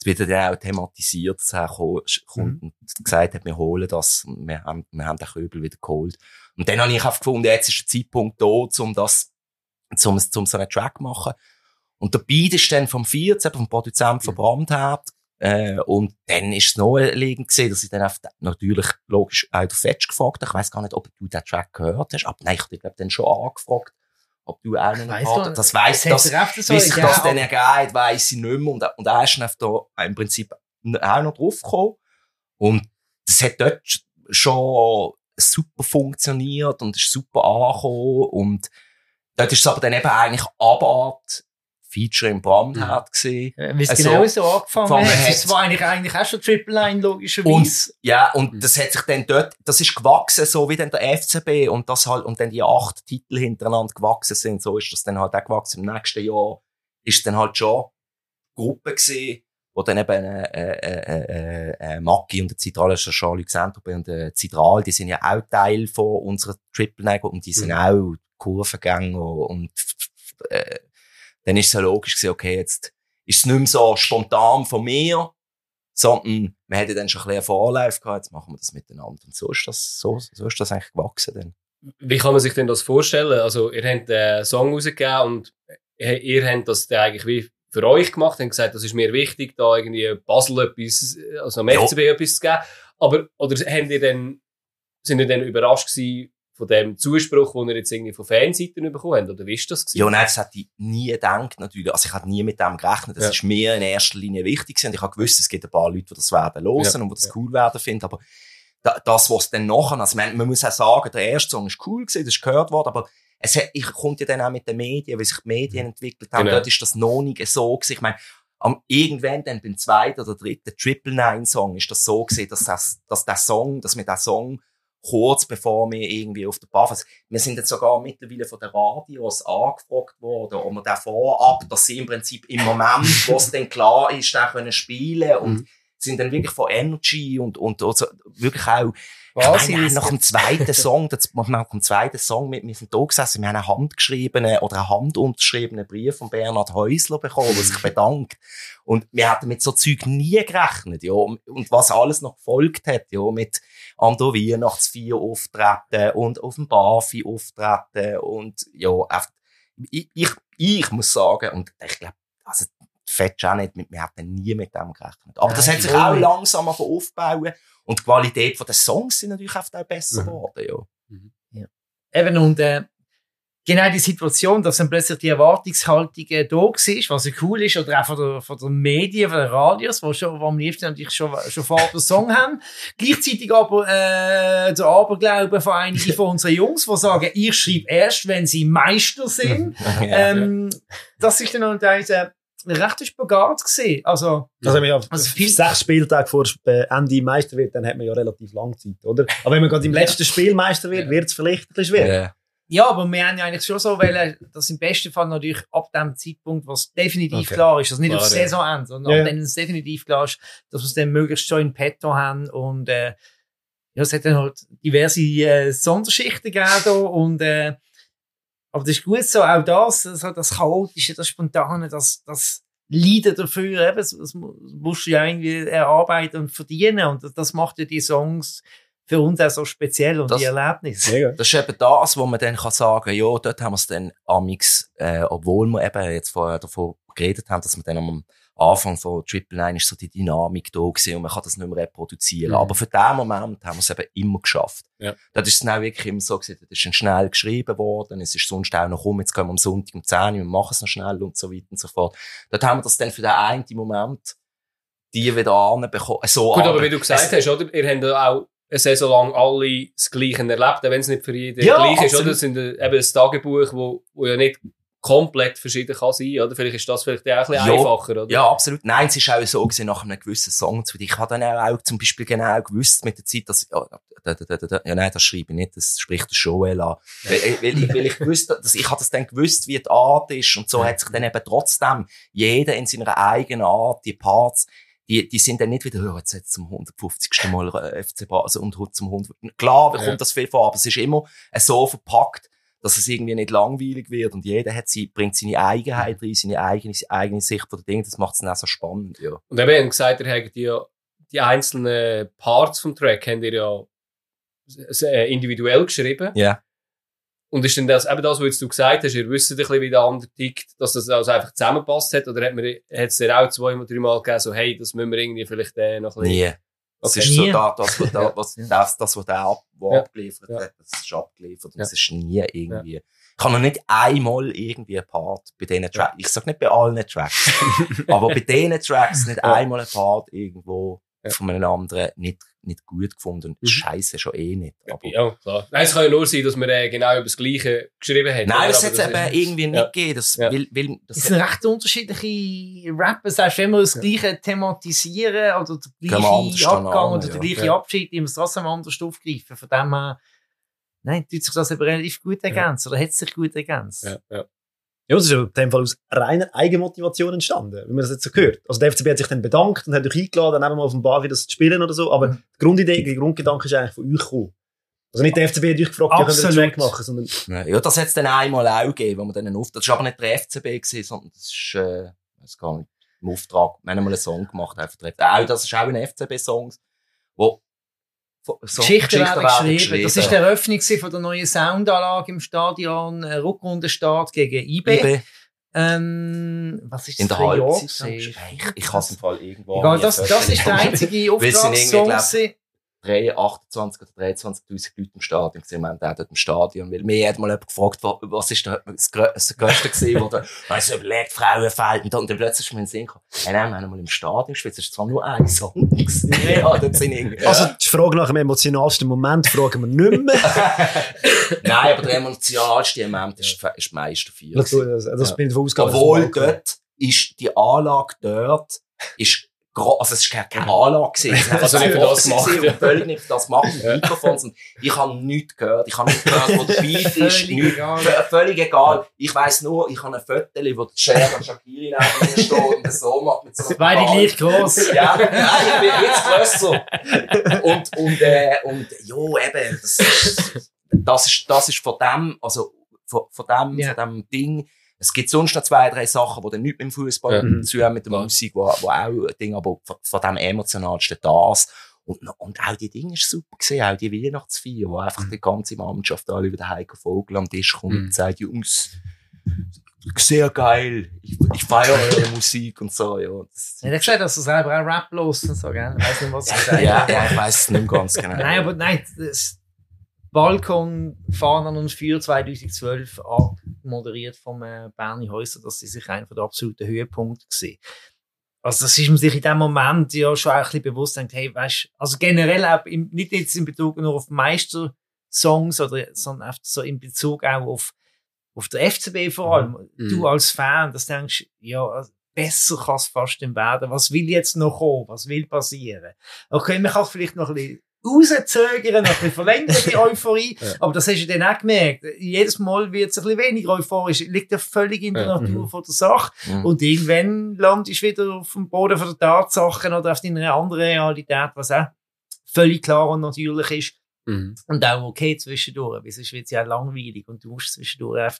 es wird dann auch thematisiert, dass er ko- kommt und gesagt hat, wir holen das, wir haben, wir haben den Köbel wieder geholt. Und dann habe ich einfach gefunden, jetzt ist der Zeitpunkt da, um das, um, um so einen Track zu machen. Und der Beat ist dann vom 14, vom Produzent verbrannt hat. Äh, und dann ist es naheliegend gewesen, dass ich dann einfach natürlich logisch auch den Fetch gefragt habe. Ich weiss gar nicht, ob du den Track gehört hast, aber nein, ich habe dich, glaub, dann schon angefragt. Ob du auch einen Weiss Vater, das weiss, das, so wie sich gegeben, das dann ergeht, weiss ich nicht mehr. Und, und er ist dann da im Prinzip auch noch draufgekommen. Und das hat dort schon super funktioniert und ist super angekommen. Und dort ist es aber dann eben eigentlich Abart, Feature im Brandherd gesehen. Wie es Also, genau so angefangen hat. hat. Es war eigentlich, eigentlich auch schon Triple Line, logischerweise. Und, ja, und das hat sich dann dort, das ist gewachsen, so wie dann der FCB und das halt, und dann die acht Titel hintereinander gewachsen sind, so ist das dann halt auch gewachsen. Im nächsten Jahr ist dann halt schon Gruppe gewesen, wo dann eben, äh, äh, äh, äh, Maki und der Zitral, der Jean-Luc Saint-Tropez und der Zitral, die sind ja auch Teil von unserer Triple Nine und die sind auch Kurvengänger und, äh, dann ist es ja logisch gewesen, okay, jetzt ist es nicht mehr so spontan von mir, sondern wir hätten dann schon ein bisschen Vorlauf gehabt, jetzt machen wir das miteinander. Und so ist das, so, so ist das eigentlich gewachsen dann. Wie kann man sich denn das vorstellen? Also, ihr habt einen Song rausgegeben und ihr ihr habt das dann eigentlich wie für euch gemacht, habt gesagt, das ist mir wichtig, da irgendwie Basel etwas, also am Ja. FCB etwas zu geben. Aber, oder habt ihr dann, sind ihr dann überrascht gewesen von dem Zuspruch, den ihr jetzt irgendwie von Fanseiten bekommen habt? Oder wie ist das gewesen? Ja, nein, das hätte ich nie gedacht, natürlich. Also ich hatte nie mit dem gerechnet. Das Ja. ist mir in erster Linie wichtig gewesen. Und ich habe gewusst, es gibt ein paar Leute, die das werden hören Ja. und die das Ja. cool werden finden. Aber da, das, was dann nachher, also man, man muss auch sagen, der erste Song ist cool gewesen, das ist gehört worden, aber es hat, ich kommt ja dann auch mit den Medien, wie sich die Medien entwickelt haben. Genau. Dort ist das noch nicht so gewesen. Ich meine, am, irgendwann dann beim zweiten oder dritten Triple Nine Song ist das so gewesen, dass das, dass der Song, dass wir den Song kurz bevor wir irgendwie auf der Buff, also wir sind jetzt sogar mittlerweile von den Radios angefragt worden, ob wir den vorab, dass sie im Prinzip im Moment, wo es dann klar ist, den können spielen und Mhm. sind dann wirklich von Energy und, und also wirklich auch Meine, ist- nach dem zweiten Song, das, nach dem zweiten Song, wir, wir sind da gesessen, wir haben einen handgeschriebenen oder einen handunterschriebenen Brief von Bernhard Häusler bekommen, der sich bedankt. Und wir hatten mit so Zeug nie gerechnet, ja. Und was alles noch gefolgt hat, ja, mit der Weihnachtsfeier auftreten und auf dem Bafi auftreten und, ja, einfach, ich, ich, ich muss sagen, und ich glaube, also, fetsch auch nicht, mit- wir hatten nie mit dem gerechnet. Aber das Nein, hat sich auch nicht. langsam aufbauen. Und die Qualität der Songs sind natürlich oft auch besser Mhm. geworden, ja. Eben, und äh, genau die Situation, dass dann plötzlich die Erwartungshaltung äh, da war, was ja cool ist, oder auch von der, von der Medien, von den Radios, wo, schon, wo am liebsten natürlich schon, schon vorher den Song haben. Gleichzeitig aber äh, der Aberglaube von einigen von unseren Jungs, die sagen, ich schreibe erst, wenn sie Meister sind. ähm, das ist dann halt ein rechter Spagat gewesen. Also, Also, ja Also viel- sechs Spieltage vor äh, Ende Meister wird, dann hat man ja relativ lange Zeit, oder? Aber wenn man gerade im letzten Spiel Meister wird, Ja. wird es vielleicht ein bisschen schwierig. Ja. Ja, aber wir haben ja eigentlich schon so wollen, dass im besten Fall natürlich ab dem Zeitpunkt, was definitiv Okay. klar ist, dass nicht Klar, auf. Saisonende, sondern Ja, ab dem es definitiv klar ist, dass wir es dann möglichst schon in petto haben und äh, ja, es hat dann halt diverse äh, Sonderschichten gegeben und äh, aber das ist gut so, auch das, das, hat das Chaotische, das Spontane, das, das Leiden dafür, eben, das, das mu- musst du ja irgendwie erarbeiten und verdienen und das, macht ja die Songs für uns auch so speziell und Das- die Erlebnisse. Mega. Das ist eben das, wo man dann kann sagen, ja, dort haben wir es dann amix, äh, obwohl wir eben jetzt vorher davon geredet haben, dass wir dann am Anfang von Triple Nine ist so die Dynamik da gewesen und man kann das nicht mehr reproduzieren. Mhm. Aber für den Moment haben wir es eben immer geschafft. Ja. Das ist dann auch wirklich immer so gewesen, das ist dann schnell geschrieben worden, es ist sonst auch noch rum, jetzt gehen wir am Sonntag um 10 Uhr, wir machen es noch schnell und so weiter und so fort. Dort haben wir das dann für den einen Moment, die wieder anbekommen, so Gut, aber wie du gesagt es- hast, oder? Ihr habt ja auch eine Saison lang alle das Gleiche erlebt, auch wenn es nicht für jeden Ja, gleich ist, oder? Es sind äh, eben ein Tagebuch, wo, wo ja nicht komplett verschieden kann sein, oder? Vielleicht ist das vielleicht auch ein bisschen Ja. einfacher, oder? Ja, absolut. Nein, es ist auch so gewesen, nach einem gewissen Song zu Ich habe dann auch zum Beispiel genau gewusst mit der Zeit, dass, ja, da, da, da, ja nein, das schreibe ich nicht, das spricht der Joel an. Weil, weil, ich, weil ich gewusst, dass ich habe das dann gewusst, wie die Art ist und so hat sich dann eben trotzdem jeder in seiner eigenen Art, die Parts, die, die sind dann nicht wieder, ja, jetzt, jetzt zum 150. Mal äh, FC Basel und heute zum 100. Klar, da Ja. kommt das viel vor, aber es ist immer so verpackt, dass es irgendwie nicht langweilig wird und jeder hat sie, bringt seine Eigenheit rein, seine eigene, eigene Sicht von den Dingen, das macht es dann auch so spannend, ja. Und eben, ihr habt gesagt, ihr habt ja die einzelnen Parts vom Track habt ihr ja äh, individuell geschrieben. Ja. Und ist denn das, eben das, was jetzt du gesagt hast, ihr wisst ein bisschen, wie der andere tickt, dass das also einfach zusammenpasst hat? Oder hat es dir auch zweimal, dreimal gegeben, so, hey, das müssen wir irgendwie vielleicht äh, noch ein bisschen... Nie. Das Okay. ist so da, das, was, da, was, das, das, was der ab, Ja. abgeliefert Ja. hat, das ist abgeliefert. Und Ja. es ist nie irgendwie, Ich habe noch nicht einmal irgendwie einen Part bei diesen Tracks. Ich sag nicht bei allen Tracks. aber bei diesen Tracks nicht einmal einen Part irgendwo von einem anderen nicht, nicht gut gefunden. Mhm. Scheiße schon eh nicht. Aber Ja, klar. Nein, es kann ja nur sein, dass wir äh, genau über das Gleiche geschrieben haben. Nein, das hat es eben irgendwie nicht Ja. gegeben. Das, Ja. weil, weil, das Das sind recht unterschiedliche Rapper. Selbst wenn wir das Gleiche thematisieren oder der Gehen wir anders gleiche Abgang an, oder der ja. gleiche Ja. Abschied, wir es trotzdem anders aufgreifen. Von dem her, nein, tut sich das eben relativ gut ergänzt oder hat sich gut ergänzt. Ja, ja. Ja, das ist ja in dem Fall aus reiner Eigenmotivation entstanden, wie man das jetzt so gehört. Also der FCB hat sich dann bedankt und hat euch eingeladen, dann mal auf dem Bar wieder zu spielen oder so, aber die Grundidee, der Grundgedanke ist eigentlich von euch gekommen. Also nicht der FCB hat euch gefragt, ja, könnt ihr einen Absolut. Track machen, sondern Ja, das hat es dann einmal auch gegeben, wo wir dann einen Auftrag, das war aber nicht der FCB gewesen, sondern das ist, äh, ich weiß gar nicht, im Auftrag, wir haben mal einen Song gemacht, einfach FCB. Auch, das ist auch ein FCB-Song, wo so Geschichten werden geschrieben. Das ist geschrieben. die Eröffnung von der neuen Soundanlage im Stadion, äh, Rückrundenstart gegen IB. IB Ähm, was ist in das der ein Jahr Halbzeit. Ich, ich kann es im Fall irgendwo. Egal, das, das ist der einzige Auftragssong. Irgendwie, gewesen. 3, 28 oder 23.000 Leute im Stadion gesehen. Wir haben den dort im Stadion. Weil mir hat mal jemand gefragt, wa- was ist da das, Grö das Größte gewesen, wo da, weiss ich, überlegt, Frauenfeld. Und dann, dann plötzlich ist mir in den Sinn gekommen, hey, nein, wir haben mal im Stadion gespielt. Es ist zwar nur ein Song gewesen. Ja, dort sind irgendwie, Also die Frage nach dem emotionalsten Moment fragen wir nicht mehr. Nein, aber der emotionalste Moment ist, ist Meister 4. das das Ja. bin ich ausgegangen. Obwohl dort ist die Anlage dort, ist also es ist keine, Anlage Also nicht für das und Völlig nicht für das gemacht mit Mikrofons. Und ich habe nichts gehört. Ich habe nicht gehört, wo der Beat ist. Egal. Völlig egal. Ich weiss nur, ich habe ein Foto, wo der Cher und Shakiri neben mir steht und das so macht mit so einem Beide gleich gross. Ja, nein, ich bin jetzt grösser. Und, und, äh, und, jo, eben, das ist, das ist, das ist von dem, also, von, von dem, Ja. von dem Ding. Es gibt sonst noch zwei, drei Sachen, die dann nicht mit dem Fußball Ja. zu haben, mit der Klar. Musik, wo, wo auch ein Ding, aber von, von dem emotionalsten das. Und, und auch die Dinge ist super gesehen, auch die Weihnachtsfeier, wo einfach die ganze Mannschaft alle über den Heiko Vogel am Tisch kommt Mhm. und sagt, Jungs, sehr geil, ich, ich feiere eure Musik und so, ja. Das, Er hat gesagt, dass er selber auch Rap los und so, gell? Ich weiß nicht, was er gesagt ja, ja, ich weiss es nicht ganz genau. Nein, aber nein, das Balkon Fahnen und für 2012 moderiert vom äh, Bernie Häuser, das ist sicher einer der absoluten Höhepunkte gewesen. Also das ist man sich in dem Moment ja schon auch ein bisschen bewusst denkt, hey, weißt, also generell auch im, nicht jetzt in Bezug nur auf Meistersongs oder, sondern so in Bezug auch auf, auf der FCB vor allem. Mhm. Du als Fan, das denkst, ja, also besser kann es fast nicht werden. Was will jetzt noch kommen? Was will passieren? Okay, man kann vielleicht noch ein bisschen rauszögern, ein bisschen verlängern, die Euphorie. Ja. Aber das hast du dann auch gemerkt. Jedes Mal wird es ein bisschen weniger euphorisch. Liegt ja völlig in der Ja. Natur Mhm. von der Sache. Mhm. Und irgendwann landest du wieder auf dem Boden von der Tatsachen oder auf deiner anderen Realität, was auch völlig klar und natürlich ist. Mhm. Und auch okay zwischendurch, weil sonst wird es ja langweilig und du musst zwischendurch einfach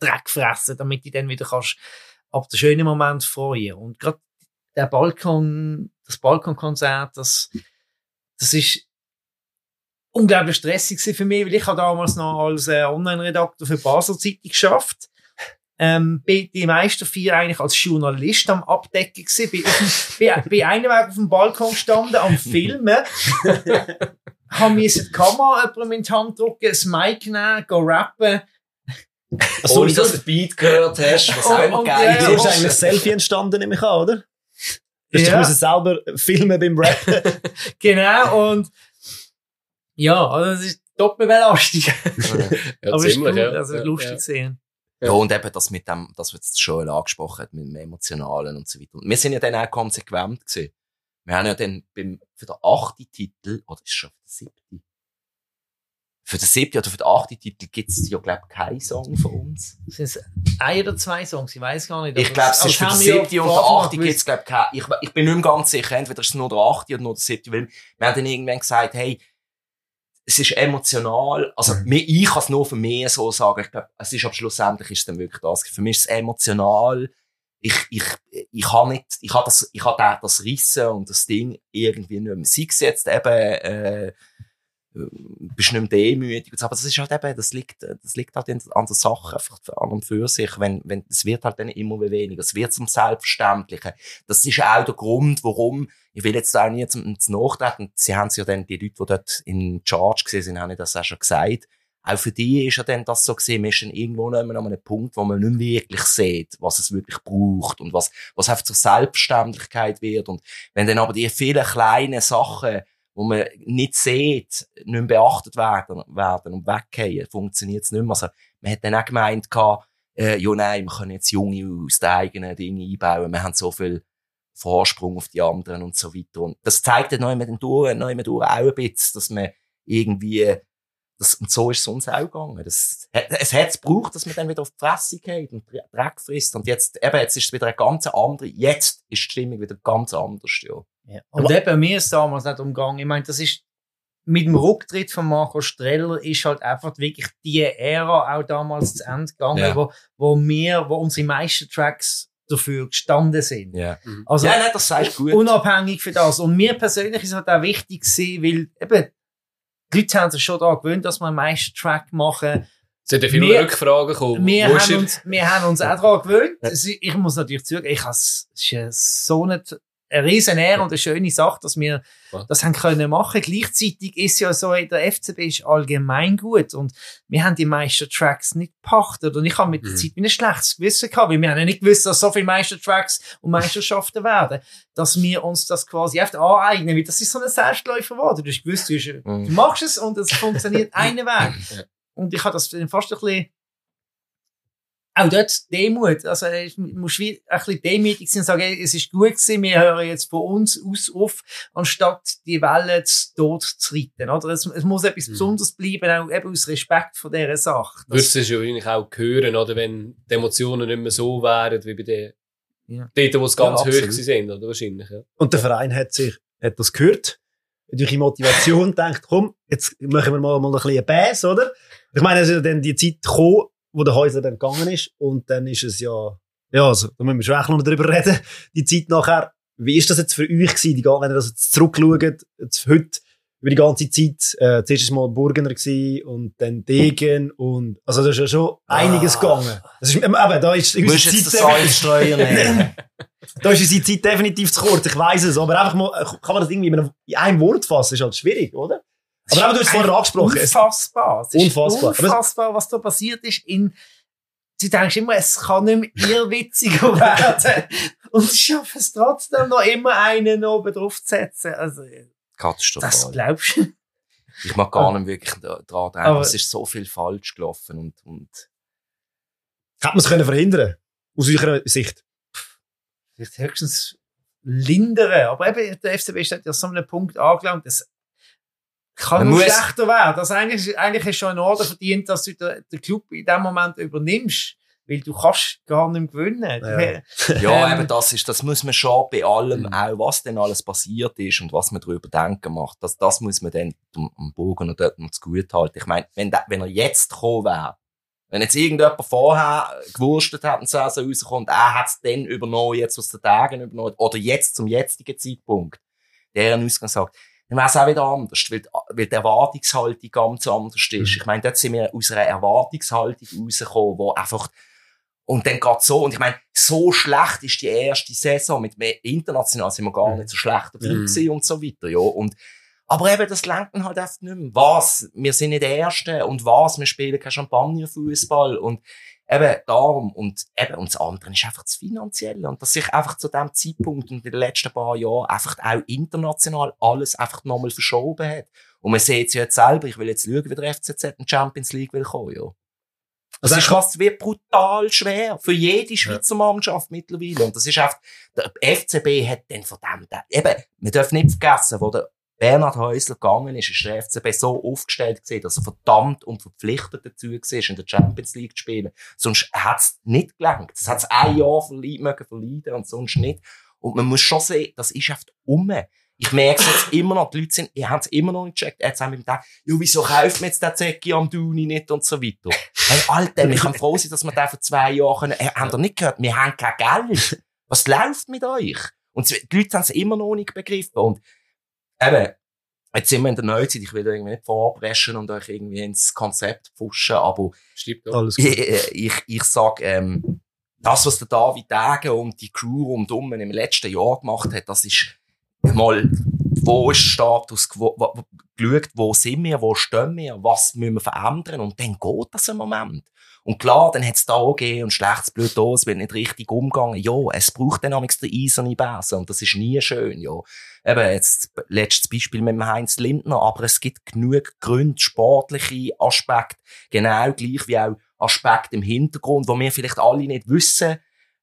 Dreck fressen, damit du dann wieder kannst ab den schönen Moment freuen. Und gerade der Balkon, das Balkonkonzert, das, das ist unglaublich stressig für mich, weil ich habe damals noch als äh, Online-Redakteur für Basel Zeitung geschafft. Ähm, bin die meisten vier eigentlich als Journalist am Abdecken gewesen. Bin, auf dem, bin, bin einen Weg auf dem Balkon gestanden am Filmen. haben mir die Kamera jemandem in die Hand drücken, das Mic nehmen, go rappen. Also, Ohne dass du den Beat gehört hast, was auch immer geil ist. ist eigentlich ein Selfie entstanden, nehme ich an, oder? Du Ja. dich selber filmen beim Rap. Genau, und ja, also das ist Doppelbelastung. Ja, Aber ist ziemlich, gut, ja. also ja, lustig ja. zu sehen. Ja, und eben das mit dem, das wir jetzt schon angesprochen haben, mit dem Emotionalen und so weiter. Und wir sind ja dann auch konsequent gewesen. Wir haben ja dann beim, für den achten Titel, oder ist es schon für den siebten? Für den siebten oder für den achten Titel gibt's ja, glaub ich, keinen Song von uns. Sind es ein oder zwei Songs? Ich weiß gar nicht. Ich glaube, es ist für den siebten und den achten gibt's glaub ich, keinen. Ich, ich bin nicht mehr ganz sicher. Entweder ist es nur der achte oder nur der siebte, weil wir haben dann irgendwann gesagt, hey, es ist emotional. Also, Mhm. ich kann es nur für mich so sagen. Ich glaube, es ist aber schlussendlich ist es dann wirklich das. Für mich ist es emotional. Ich, ich, ich habe nicht, ich habe das, ich habe da das Rissen und das Ding irgendwie nicht mehr. Sei es jetzt eben, äh, bist nicht mehr demütig. Aber das ist halt eben, das liegt, das liegt halt an der Sache, einfach an und für sich. Wenn, wenn, es wird halt dann immer weniger. Es wird zum Selbstverständlichen. Das ist auch der Grund, warum, ich will jetzt auch nie zum, zum Nachtreten, sie haben es ja dann, die Leute, die dort in Charge gesehen sind, haben das auch schon gesagt, auch für die ist ja dann das so gesehen, man ist dann irgendwo noch an einem Punkt, wo man nicht mehr wirklich sieht, was es wirklich braucht und was, was einfach zur Selbstständigkeit wird. Und wenn dann aber die vielen kleinen Sachen, wo man nicht sieht, nicht mehr beachtet werden, werden und weggehen, funktioniert es nicht mehr. Also, man hat dann auch gemeint, äh, ja nein, wir können jetzt Junge aus den eigenen Dingen einbauen, wir haben so viel Vorsprung auf die anderen und so weiter. Und das zeigt dann noch immer durch, noch durch auch ein bisschen, dass man irgendwie das, und so ist es uns auch gegangen. Das, es hat es gebraucht, dass man dann wieder auf die Fresse geht und Dreck frisst. Und jetzt, eben, jetzt ist es wieder eine ganz andere, jetzt ist die Stimmung wieder ganz anders, ja. Ja. Und Aber, eben, mir ist damals nicht umgegangen. Ich meine, das ist, mit dem Rücktritt von Marco Streller ist halt einfach wirklich die Ära auch damals zu Ende gegangen, ja. wo, wo wir, wo unsere meisten Tracks dafür gestanden sind. Ja. Mhm. Also, ja, nein, das sagst gut. Unabhängig für das. Und mir persönlich ist es halt auch wichtig gewesen, weil eben, die Leute haben sich schon daran gewöhnt, dass wir einen Meistertrack machen. Es sind ja viele wir, Rückfragen gekommen. Wir haben, uns, wir haben uns auch daran gewöhnt. Ich muss natürlich zugeben, ich habe es so nicht eine riesen Ehre und eine schöne Sache, dass wir ja. das haben können machen. Gleichzeitig ist ja so, der FCB ist allgemein gut und wir haben die meisten Tracks nicht gepachtet und ich habe mit mhm. der Zeit ein schlechtes Gewissen gehabt, weil wir haben ja nicht gewusst, dass so viele Meistertracks und Meisterschaften werden, dass wir uns das quasi oft aneignen, weil das ist so ein Selbstläufer geworden. Du hast gewusst, du, mhm. du machst es und es funktioniert einen Weg. Und ich habe das fast ein bisschen auch dort Demut. Also, musst wie ein bisschen demütig sein und sagen, es ist gut gewesen, wir hören jetzt von uns aus auf, anstatt die Welle zu Tod zu reiten, oder? Es, es muss etwas mhm. Besonderes bleiben, auch eben aus Respekt vor dieser Sache. Würdest du es ja eigentlich auch hören, oder? Wenn die Emotionen nicht mehr so wären, wie bei den, ja. dort, wo es ganz ja, hoch sind, oder? Wahrscheinlich, ja. Und der Verein hat sich, hat das gehört, durch die Motivation denkt, komm, jetzt machen wir mal, mal ein bisschen Bass, oder? Ich meine, es ist ja dann die Zeit gekommen, wo der Häuser dann gegangen ist. Und dann ist es ja, ja, also, da müssen wir schon noch darüber reden, die Zeit nachher. Wie ist das jetzt für euch gewesen, die, wenn ihr das jetzt zurückschaut, jetzt heute, über die ganze Zeit, äh, zuerst mal Burgener gewesen und dann Degen und, also da ist ja schon einiges ah. gegangen. Das ist, eben, da ist unsere Zeit Salzstreuer Da ist unsere Zeit definitiv zu kurz, ich weiss es, aber einfach mal, kann man das irgendwie in einem Wort fassen, ist halt schwierig, oder? Aber, aber du hast es vorher angesprochen. Unfassbar. Es unfassbar. unfassbar, was da passiert ist. In, du denkst immer, es kann nicht mehr irrwitziger werden. Und sie schaffen es trotzdem noch immer einen oben drauf zu setzen. Also, Katastrophal. Das glaubst du? Ich mag gar nicht wirklich daran denken. Es ist so viel falsch gelaufen und, und. Hätte man es können verhindern? Aus eurer Sicht? Vielleicht höchstens lindern. Aber eben, der FCB ist ja so einen Punkt angelangt, dass kann nur schlechter werden. Also eigentlich, eigentlich hast du schon einen Orden verdient, dass du den, den Club in dem Moment übernimmst. Weil du kannst gar nicht gewinnen. Ja, ja ähm, eben das ist, das muss man schon bei allem, mhm. auch was denn alles passiert ist und was man darüber denken macht, das, das muss man dann am Bogen und dort noch zu gut halten. Ich meine, wenn, wenn er jetzt gekommen wäre, wenn jetzt irgendjemand vorher gewurstet hat und so rauskommt, er hat es dann übernommen, jetzt aus den Tagen übernommen, oder jetzt zum jetzigen Zeitpunkt, der Ausgang sagt, dann wäre es auch wieder anders, weil, weil die Erwartungshaltung ganz anders ist. Mhm. Ich meine, dort sind wir aus einer Erwartungshaltung rausgekommen, wo einfach, und dann geht so, und ich meine, so schlecht ist die erste Saison, mit mehr international sind wir gar mhm. nicht so schlecht mhm. und so weiter, ja, und, aber eben, das lenkt halt oft nicht mehr. Was? Wir sind nicht der Erste. Und was? Wir spielen kein Champagner-Fußball. Und eben darum. Und eben, und das andere ist einfach das Finanzielle. Und dass sich einfach zu dem Zeitpunkt und in den letzten paar Jahren einfach auch international alles einfach nochmal verschoben hat. Und man sieht es ja jetzt selber. Ich will jetzt schauen, wie der FCZ in die Champions League will kommen, ja. Das also ist fast wie brutal schwer. Für jede Schweizer Mannschaft mittlerweile. Und das ist einfach, der FCB hat dann von dem, eben, wir dürfen nicht vergessen, wo der Bernhard Häusler gegangen ist, ist der FCB so aufgestellt gewesen, dass er verdammt und verpflichtet dazu war, in der Champions League zu spielen. Sonst hat es nicht gelangt. Es hat ein Jahr verleiden, mögen verleiden und sonst nicht. Und man muss schon sehen, das ist einfach um. Ich merke es jetzt immer noch, die Leute sind, habt es immer noch nicht gecheckt. Jetzt haben wir gedacht, ja, wieso kauft man jetzt den Zecki am Duni nicht und so weiter. Hey, Alter, ich kann froh sein, dass wir den vor zwei Jahren hey, habt ihr nicht gehört, wir haben kein Geld. Was läuft mit euch? Und die Leute haben es immer noch nicht begriffen. Und eben, jetzt sind wir in der Neuzeit, ich will irgendwie nicht vorbrechen und euch irgendwie ins Konzept pfuschen, aber Stimmt, alles gut. ich, ich, ich sag, ähm, das, was der David Degen und die Crew rundum im letzten Jahr gemacht hat, das ist mal, wo ist Status quo, geschaut, wo sind wir, wo stehen wir, was müssen wir verändern und dann geht das im Moment. Und klar, dann hat's da auch gegeben und schlechtes Blut es wird nicht richtig umgegangen. Ja, es braucht dann amigs den eiserne Besen und das ist nie schön, ja. Eben, jetzt, letztes Beispiel mit dem Heinz Lindner, aber es gibt genug Gründe, sportliche Aspekte, genau gleich wie auch Aspekte im Hintergrund, wo wir vielleicht alle nicht wissen,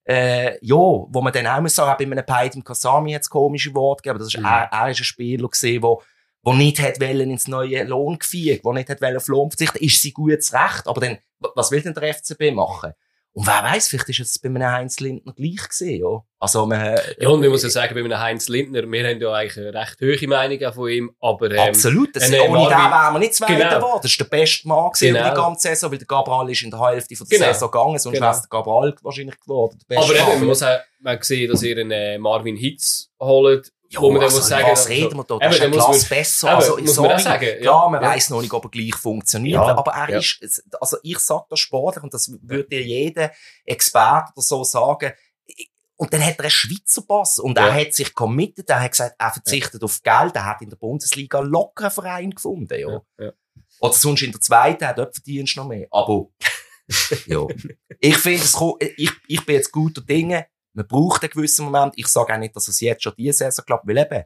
äh, ja, wo man dann auch muss sagen, bei einem Peidim Kasami jetzt komische Worte gegeben, aber das ist, Mhm. er, er ist ein Spieler gesehen, wo wo nicht hat wollen ins neue Lohngefüge, wo nicht hat wollen auf Lohn verzichten, ist sie gutes Recht. Aber dann, was will denn der FCB machen? Und wer weiß, vielleicht ist es bei einem Heinz Lindner gleich gesehen, ja. Also, man, Ja, und ich muss ja sagen, bei einem Heinz Lindner, wir haben ja eigentlich eine recht hohe Meinung auch von ihm, aber, ähm, Absolut. Das, ein, ohne äh, den wären wir nicht Zweiter Genau. geworden. Das ist der beste Mann gewesen über die Genau. ganze Saison, weil der Gabriel ist in der Hälfte von der Genau. Saison gegangen, sonst Genau. wäre es der Gabriel wahrscheinlich geworden. Der aber eben, man muss auch man sehen, dass ihr einen äh, Marvin Hitz holt, Ja, wo man also, muss sagen, was reden wir da? Eben, Das ist dann eine muss man- besser. Eben, also, muss man sorry. auch sagen, ja. Klar, man Ja. weiss noch nicht, ob er gleich funktioniert, Ja. aber er Ja. ist, also ich sag das sportlich und das würde dir jeder Experte oder so sagen. Und dann hat er einen Schweizer Pass und Ja. er hat sich committed, er hat gesagt, er verzichtet auf Geld, er hat in der Bundesliga locker einen Verein gefunden, ja. Ja, ja. Oder sonst in der zweiten, hat dort verdienst du noch mehr. Aber, ja. Ich finde, ich, ich bin jetzt guter Dinge. Man braucht einen gewissen Moment. Ich sage auch nicht, dass es jetzt schon diese Saison klappt, weil eben,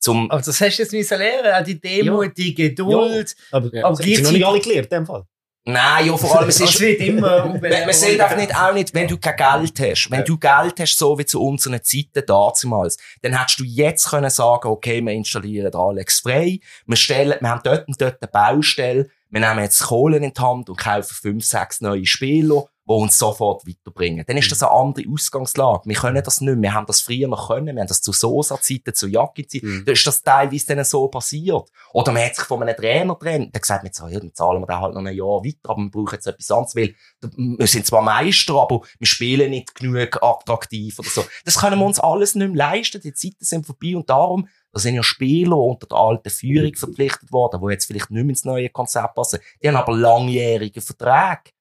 zum, Aber das hast du jetzt müssen lernen, auch die Demut, die Geduld. Aber, Ja. aber sind sie noch nicht alle gelernt, in dem Fall. nein, ja, vor allem, es ist, wird immer... Man, man sieht einfach nicht, auch nicht, wenn du kein Geld hast. Wenn du Geld hast, so wie zu unseren Zeiten damals, dann hättest du jetzt können sagen, okay, wir installieren da Alex frei, wir stellen, wir haben dort und dort eine Baustelle, wir nehmen jetzt Kohlen in die Hand und kaufen fünf, sechs neue Spieler, die uns sofort weiterbringen. Dann ist das eine andere Ausgangslage. Wir können das nicht mehr. Wir haben das früher noch können. Wir haben das zu Sosa-Zeiten, zu Jacki-Zeiten. Mhm. Da ist das teilweise dann so passiert. Oder man hat sich von einem Trainer getrennt. Der gesagt, hat, ja, dann zahlen wir den halt noch ein Jahr weiter, aber wir brauchen jetzt etwas anderes, weil wir sind zwar Meister, aber wir spielen nicht genug attraktiv oder so. Das können wir uns alles nicht mehr leisten. Die Zeiten sind vorbei und darum, da sind ja Spieler unter der alten Führung verpflichtet worden, die jetzt vielleicht nicht mehr ins neue Konzept passen. Die haben aber langjährige Verträge.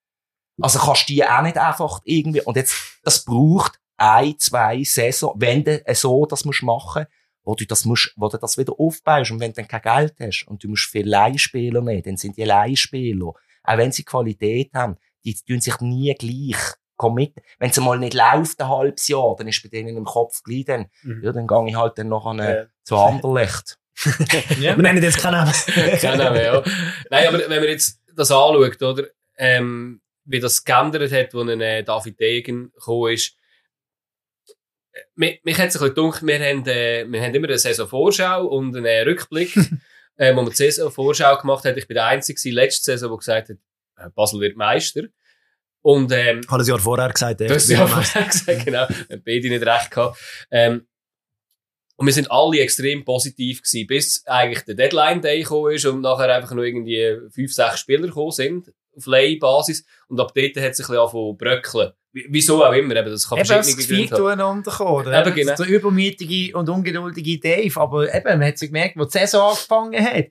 Also kannst du die auch nicht einfach irgendwie, und jetzt, das braucht ein, zwei Saison, wenn du so das musst machen, wo du das musst, wo du das wieder aufbaust, und wenn du dann kein Geld hast, und du musst viele Leihspieler nehmen, dann sind die Leihspieler, auch wenn sie Qualität haben, die tun sich nie gleich committen. Wenn es mal nicht läuft, ein halbes Jahr, dann ist bei denen im Kopf gleich dann, Mhm. ja, dann gehe ich halt dann noch an, äh, Ja. zu Anderlecht. Wir nennen jetzt keinen Namen. Kein Name, ja. Nein, aber wenn man jetzt das anschaut, oder, ähm, wie das geändert hat, als ein äh, David Degen gekommen ist, mich, mich hat es ein bisschen gedacht, wir haben, äh, wir haben immer eine Saisonvorschau und einen äh, Rückblick, äh, wo man die Saisonvorschau gemacht hat. Ich bin der Einzige letzte Saison, der gesagt hat, äh, Basel wird Meister. Und, ähm, habe ein Jahr vorher gesagt, ja wird Meister. vorher gesagt, genau. Beide nicht recht gehabt. Ähm, und wir sind alle extrem positiv gewesen, bis eigentlich der Deadline Day gekommen ist und nachher einfach nur irgendwie fünf, sechs Spieler gekommen sind, auf Leihbasis. Und ab dort hat es sich ein bisschen angefangen bröckeln. Wie- Wieso auch immer, eben, das kann Eben das verschiedene Gründe haben. zueinander kommen, oder? Eben, genau. Der übermütige und ungeduldige Dave. Aber eben, man hat sich gemerkt, wo die Saison angefangen hat.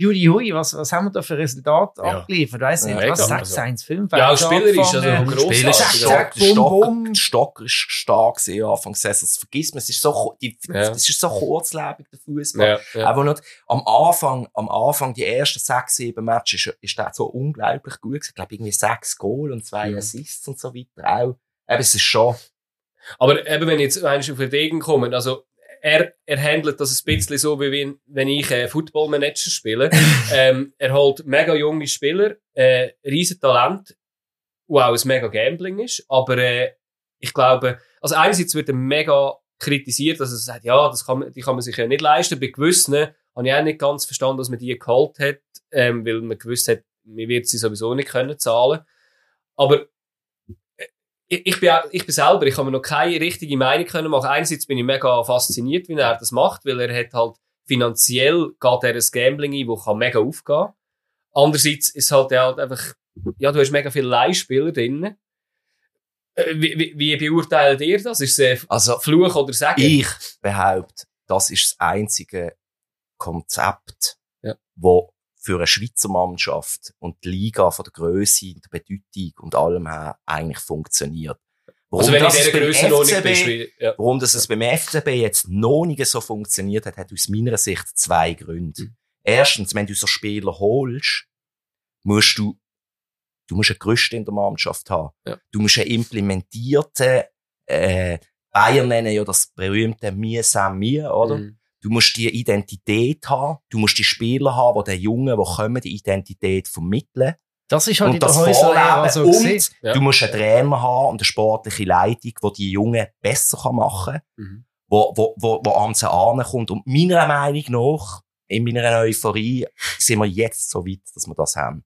Juli, hui, was, was haben wir da für Resultate Ja. abgeliefert? Weiss nicht, Ja, was? mega. 6, 1, 5. Ja, auch spielerisch, also grossartig. Spieler Zack, stark, bum, stark, bum. stark ist stark gewesen, Anfang Saison. Das vergisst man. Es ist so, die, Ja. das ist so kurzlebig, der Fußball. Ja, ja. Aber nicht, am Anfang, am Anfang, die ersten sechs, sieben Matches, ist, ist der so unglaublich gut gewesen. Ich glaube, irgendwie sechs Goal und zwei Mhm. Assists und so weiter auch. Eben, es ist schon, Aber eben, wenn jetzt eigentlich auf den Degen kommen, also, er, er handelt das ein bisschen so, wie wenn, wenn ich äh, Football-Manager spiele. ähm, er holt mega junge Spieler, äh, riesen Talent, wo auch ein mega Gambling ist. Aber äh, ich glaube, also einerseits wird er mega kritisiert, dass er sagt, ja, das kann die kann man sich ja nicht leisten. Bei gewissen habe ich auch nicht ganz verstanden, dass man die geholt hat, ähm, weil man gewusst hat, man wird sie sowieso nicht können zahlen. Aber ich, bin, auch- ich bin selber, ich habe mir noch keine richtige Meinung können machen. Einerseits bin ich mega fasziniert, wie er das macht, weil er hat halt finanziell geht er ein Gambling ein, wo kann mega aufgehen. Andererseits ist halt, halt einfach, ja, du hast mega viele Leihspieler drin. Äh, Wie, wie, wie beurteilt ihr das? Ist es also, Fluch oder Sagen? ich behaupte, das ist das einzige Konzept, Ja. wo für eine Schweizer Mannschaft und die Liga von der Größe, der Bedeutung und allem her eigentlich funktioniert. Warum also wenn das in dieser Grössenordnung FCB ja. Warum das es beim FCB jetzt noch nicht so funktioniert hat, hat aus meiner Sicht zwei Gründe. Mhm. erstens, wenn du so Spieler holst, musst du, du musst ein Gerüst in der Mannschaft haben. Ja. Du musst einen implementierten, äh, Bayern nennen ja das berühmte Mir Sam Mir, oder? Mhm. Du musst die Identität haben. Du musst die Spieler haben, die den Jungen, die kommen, die Identität vermitteln. Das ist halt in und der das Häuserlehre so und. Ja. du musst einen Trainer haben und eine sportliche Leitung, die die Jungen besser machen kann, Mhm. wo, wo, wo, wo an sie ankommt. Und meiner Meinung nach, in meiner Euphorie, sind wir jetzt so weit, dass wir das haben.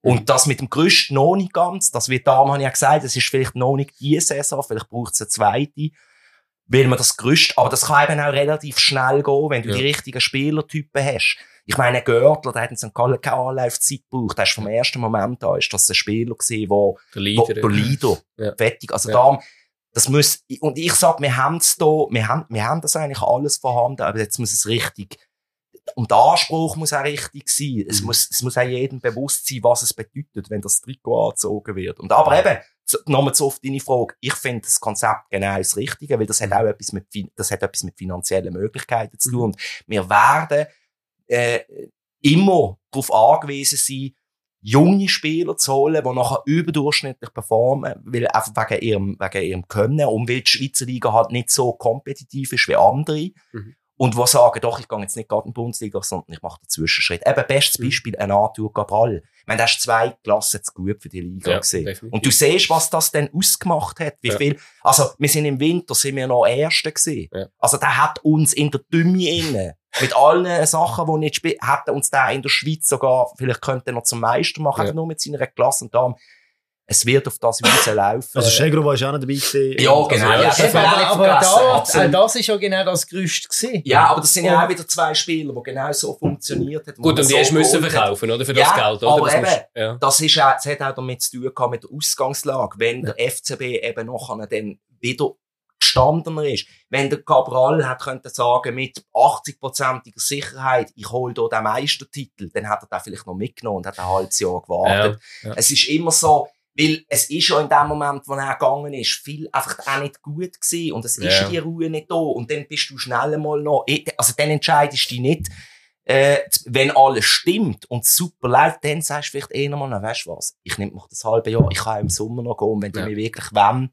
Und das mit dem Gerüst noch nicht ganz, das wird da, habe ich ja gesagt, das ist vielleicht noch nicht die Saison, vielleicht braucht es eine zweite, weil man das Gerüst, aber das kann eben auch relativ schnell gehen, wenn du Ja. die richtigen Spielertypen hast. Ich meine, Görtler, der hat in St. Gallen keine Anlaufzeit gebraucht, der ist vom ersten Moment an, ist das ein Spieler gewesen, der Der wo, Leader. der Leader. Ja. Fertig. Also Ja. da, das muss, und ich sag, wir haben es da, wir haben, wir haben das eigentlich alles vorhanden, aber jetzt muss es richtig, und der Anspruch muss auch richtig sein. Es Mhm. muss, es muss auch jedem bewusst sein, was es bedeutet, wenn das Trikot angezogen wird. Und aber eben, nochmal zu auf deine Frage. Ich finde das Konzept genau das Richtige, weil das hat auch etwas mit, das hat etwas mit finanziellen Möglichkeiten zu tun. Und wir werden, äh, immer darauf angewiesen sein, junge Spieler zu holen, die nachher überdurchschnittlich performen, weil einfach wegen ihrem, wegen ihrem Können und weil die Schweizer Liga halt nicht so kompetitiv ist wie andere. Mhm. Und die sagen, doch, ich gehe jetzt nicht gerade in die Bundesliga, sondern ich mache den Zwischenschritt. Eben, bestes Mhm. Beispiel, ein Arthur Cabral. Ich meine, der ist zwei Klassen zu gut für die Liga Ja, gewesen. definitiv. Und du siehst, was das denn ausgemacht hat. Wie Ja. viel, also, wir sind im Winter, sind wir noch Erste gewesen. Ja. Also, der hat uns in der Dümme mit allen Sachen, die nicht spielen, hat uns der in der Schweiz sogar, vielleicht könnte er noch zum Meister machen, nur mit seiner Klasse und darum. Es wird auf das Weise laufen. Also Schegro war ja auch noch dabei gewesen. Ja, genau. Also, Ja, ja, das nicht aber vergessen. da, äh, das ist ja genau das Gerüst gewesen. ja, aber das sind ja auch wieder zwei Spieler, die genau so funktioniert haben. Gut, und die so du müssen verkaufen, oder? Für Ja, das Geld, oder? aber das eben, musst- ja. Das ist auch, das hat auch damit zu tun gehabt mit der Ausgangslage. Wenn der FCB eben nachher dann wieder gestandener ist. Wenn der Cabral hat könnte sagen, mit 80%iger Sicherheit, ich hole hier den Meistertitel, dann hat er den vielleicht noch mitgenommen und hat ein halbes Jahr gewartet. Ja, ja. Es ist immer so, weil es ist ja in dem Moment, wo er gegangen ist, viel einfach auch nicht gut gewesen und es ist Ja. die Ruhe nicht da und dann bist du schnell mal noch, also dann entscheidest du dich nicht, äh, wenn alles stimmt und super läuft, dann sagst du vielleicht eher mal, na, weißt du was, ich nehme noch das halbe Jahr, ich kann im Sommer noch gehen und wenn Ja. mich wirklich wollen,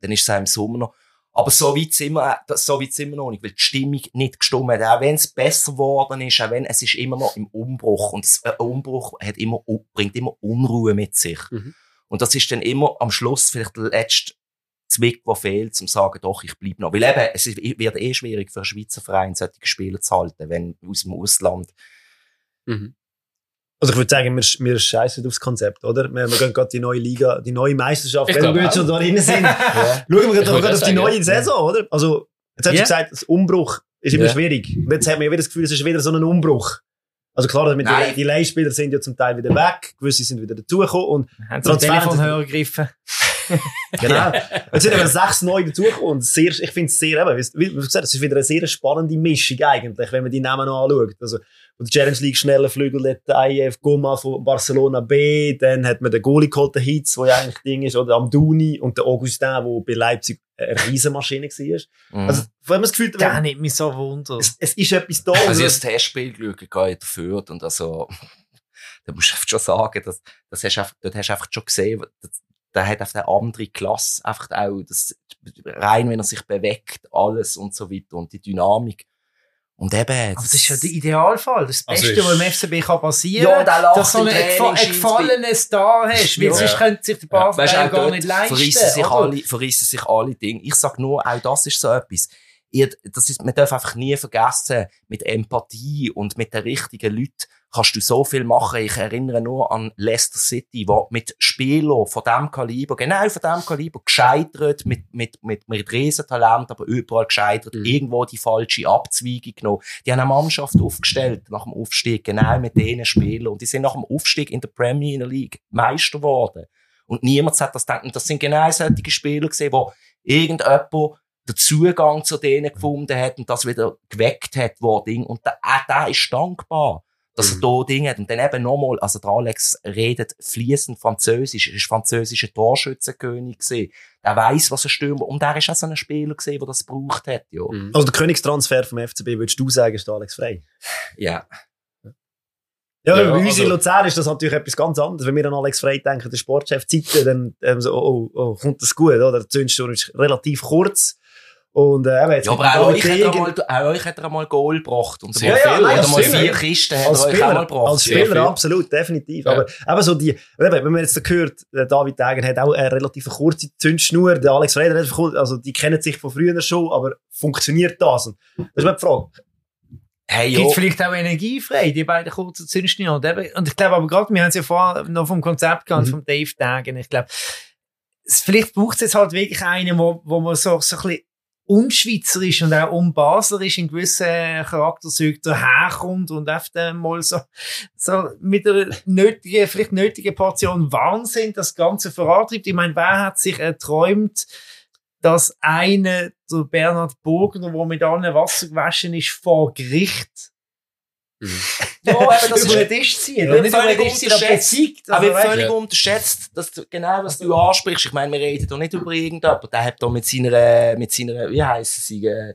dann ist es auch im Sommer noch. Aber so weit sind wir, das- so weit sind wir noch nicht, weil die Stimmung nicht gestimmt hat. Auch wenn es besser geworden ist, auch wenn, es ist immer noch im Umbruch. Und ein Umbruch hat immer, bringt immer Unruhe mit sich. Mhm. Und das ist dann immer am Schluss vielleicht der letzte Zwick, der fehlt, zum zu sagen, doch, ich bleib noch. Weil eben, es ist- wird eh schwierig für einen Schweizer Verein, solche Spieler zu halten, wenn aus dem Ausland. Mhm. Also ich würde sagen, wir, wir scheißen aufs Konzept, oder? Wir, wir gehen gerade die neue Liga, die neue Meisterschaft, Ich wenn wir jetzt schon da drin sind. Ja. Schauen wir gerade auf die neue ja. Saison, oder? Also, jetzt hast du Ja. gesagt, das Umbruch ist immer Ja. schwierig. Und jetzt hat man ja wieder das Gefühl, es ist wieder so ein Umbruch. Also klar, mit Nein. die, die Leihspieler sind ja zum Teil wieder weg, gewisse sind wieder dazugekommen und Haben Transfer- Telefonhörer gegriffen? Genau. Jetzt sind aber sechs neu dazugekommen. Und sehr, ich finde es sehr, eben, wie, wie gesagt, es ist wieder eine sehr spannende Mischung eigentlich, wenn man die Namen noch anschaut. Also, von der Challenge League schneller Flügel, der IF Goma von Barcelona B, dann hat man den Goalie geholt, den Hitz, der ja eigentlich Ding ist, oder Amduni und der Augustin, der bei Leipzig eine Riesenmaschine war. Mhm. Also, vor allem das Gefühl, Der wenn, nimmt mich so wunder. es, es ist etwas da. Also, und ich habe das Testspiel geschaut, geht dafür und also, da musst du einfach schon sagen, dass, das hast du einfach, dort hast du einfach schon gesehen, das, der hat einfach eine andere Klasse, einfach auch, das, rein, wenn er sich bewegt, alles und so weiter und die Dynamik. Und eben, Aber das ist ja der Idealfall. Das Also Beste, ist- was im FCB kann passieren Ja, der lacht dass du so einen Training, gefa- einen scheint's gefallenen Star hast. Weil Ja. sonst könnte sich der Barf Weißt du, gar nicht leisten. verreissen sich, alle, verreissen sich alle Dinge. Ich sag nur, auch das ist so etwas. Ihr, das ist, man darf einfach nie vergessen, mit Empathie und mit den richtigen Leuten kannst du so viel machen. Ich erinnere nur an Leicester City, wo mit Spielern von dem Kaliber, genau von dem Kaliber, gescheitert, mit, mit, mit, mit Riesentalent, aber überall gescheitert, Mhm. irgendwo die falsche Abzweigung genommen. Die haben eine Mannschaft aufgestellt nach dem Aufstieg, genau mit denen Spielern. Und die sind nach dem Aufstieg in der Premier League Meister geworden. Und niemand hat das gedacht. Und das sind genau solche Spieler gesehen, wo irgendjemand den Zugang zu denen gefunden hat und das wieder geweckt hat, wo Ding. Und der, auch der ist dankbar, dass Mhm. er da Dinge hat. Und dann eben nochmal, also der Alex redet fließend Französisch, er ist französischer Torschützenkönig gewesen. Er weiss, was er stürmt. Und er ist auch so ein Spieler gewesen, der das gebraucht hat, ja. Mhm. also der Königstransfer vom FCB, würdest du sagen, ist der Alex Frey? Ja. Ja, Ja, bei uns also- in Luzern ist das natürlich etwas ganz anderes. Wenn wir an Alex Frey denken, der Sportchef Zeiten, dann ähm, so, oh, oh, kommt das gut, oder? Der Zündsturm ist relativ kurz. Und, äh, jetzt Ja, aber auch euch, hat er Degen- mal, auch euch hat er einmal Goal gebracht. Und Sehr mal viel, ja, oder mal stimmt. vier Kisten hat er als euch auch mal Spieler, gebracht. als Spieler absolut, definitiv. Ja. Aber eben so die, eben, wenn man jetzt da hört, der David Degen hat auch eine relativ kurze Zündschnur, der Alex Frey, hat kurz- also die kennen sich von früher schon, aber funktioniert das? Und das ist mir die Frage. Hey, Gibt ja. vielleicht auch energiefrei, die beiden kurzen Zündschnüre. Und eben- Und ich glaube aber gerade, wir haben es ja vorher noch vom Konzept gehabt, Mhm. vom Dave Dagen. Ich glaube, es- vielleicht braucht es jetzt halt wirklich einen, wo, wo man so, so ein bisschen unschweizerisch und auch unbaslerisch in gewissen Charakterzügen daherkommt und einfach mal so, so mit einer nötigen, vielleicht nötigen Portion Wahnsinn das Ganze vorantreibt. Ich meine, wer hat sich erträumt, dass einer, der Bernhard Burgner, der mit allen Wasser gewaschen ist, vor Gericht Ja, eben, das über den ist Tisch ziehen. Und nicht über völlig aber unterschätzt. besiegt. aber Also, wird weißt, völlig Ja. unterschätzt, dass du, genau was du ansprichst. Ich meine, wir reden da nicht über irgendjemanden. Der hat da mit seiner, mit seiner, wie heisst sie, äh,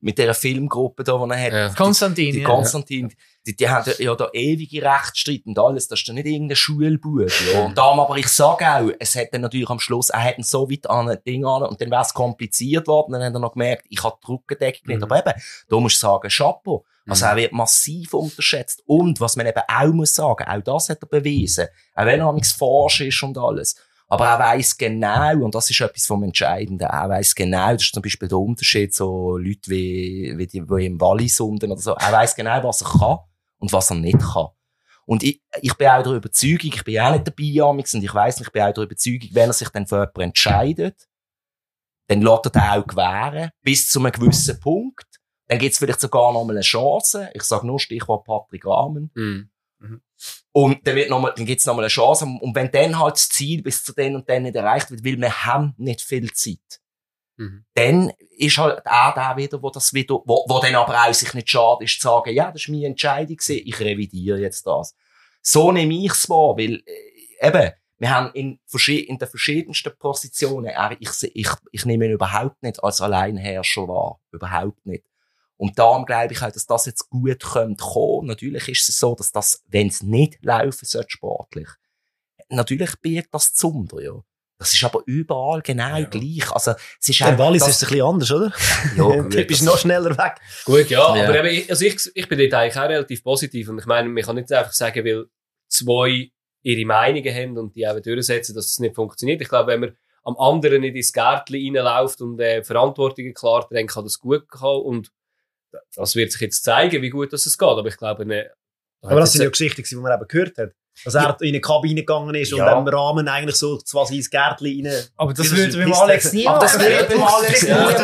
mit dieser Filmgruppe da, die er hat. Ja. Konstantin, Die ja. Konstantin, die, die haben ja da ewige Rechtsstreit und alles. Das ist ja nicht irgendein Schulbuch. Ja. Und darum, aber ich sage auch, es hat dann natürlich am Schluss, er hat so weit an ein Ding an und dann wäre es kompliziert worden. Dann hat er noch gemerkt, ich habe die Rückendeckung nicht. Mhm. Aber eben, da musst du sagen, Chapeau. Also Mhm. er wird massiv unterschätzt. Und was man eben auch muss sagen, auch das hat er bewiesen. Auch wenn er nichts forsch ist und alles. Aber er weiß genau, und das ist etwas vom Entscheidenden, er weiß genau, das ist zum Beispiel der Unterschied, so Leute wie, wie die, die im Wallis unten oder so, er weiß genau, was er kann und was er nicht kann. Und ich, ich bin auch der Überzeugung, ich bin auch nicht dabei, Amix, und ich weiss nicht, ich bin auch der Überzeugung, wenn er sich dann für jemanden entscheidet, dann lässt er den auch gewähren, bis zu einem gewissen Punkt. Dann gibt's vielleicht sogar noch mal eine Chance. Ich sage nur Stichwort Patrick Rahmen. Mhm. Und dann wird noch mal, dann gibt's noch mal eine Chance. Und wenn dann halt das Ziel bis zu den und dann nicht erreicht wird, weil wir haben nicht viel Zeit, Mhm. dann ist halt auch der wieder, wo das wieder, wo, wo dann aber auch sich nicht schade ist, zu sagen, ja, das ist meine Entscheidung gewesen, ich revidiere jetzt das. So nehme ich's wahr, weil, äh, eben, wir haben in, in den verschiedensten Positionen, ich, ich, ich nehme ihn überhaupt nicht als Alleinherrscher wahr. Überhaupt nicht. Und darum glaube ich auch, dass das jetzt gut könnte kommen. Natürlich ist es so, dass das, wenn es nicht laufen sollte, sportlich, natürlich birgt das Zunder, ja. Das ist aber überall genau gleich. Also, es ist auch, Wallis ist es ein bisschen anders, oder? Ja, Der gut, Typ ist das- noch schneller weg. Gut, ja, Ja. aber eben, ich- also ich, ich bin dort eigentlich auch relativ positiv und ich meine, man kann nicht einfach sagen, weil zwei ihre Meinungen haben und die auch durchsetzen, dass es nicht funktioniert. Ich glaube, wenn man am anderen nicht ins Gärtchen reinläuft und äh, Verantwortungen klar dann kann das gut gehen und das wird sich jetzt zeigen, wie gut das es geht. Aber ich glaube, ne, Aber das sind ja Geschichten, die man eben gehört hat. Dass er in eine Kabine gegangen ist und Ja. im Rahmen eigentlich so quasi ins Gärtchen rein. Aber das würde beim Alex nie Aber das würde beim Alex nie der machen.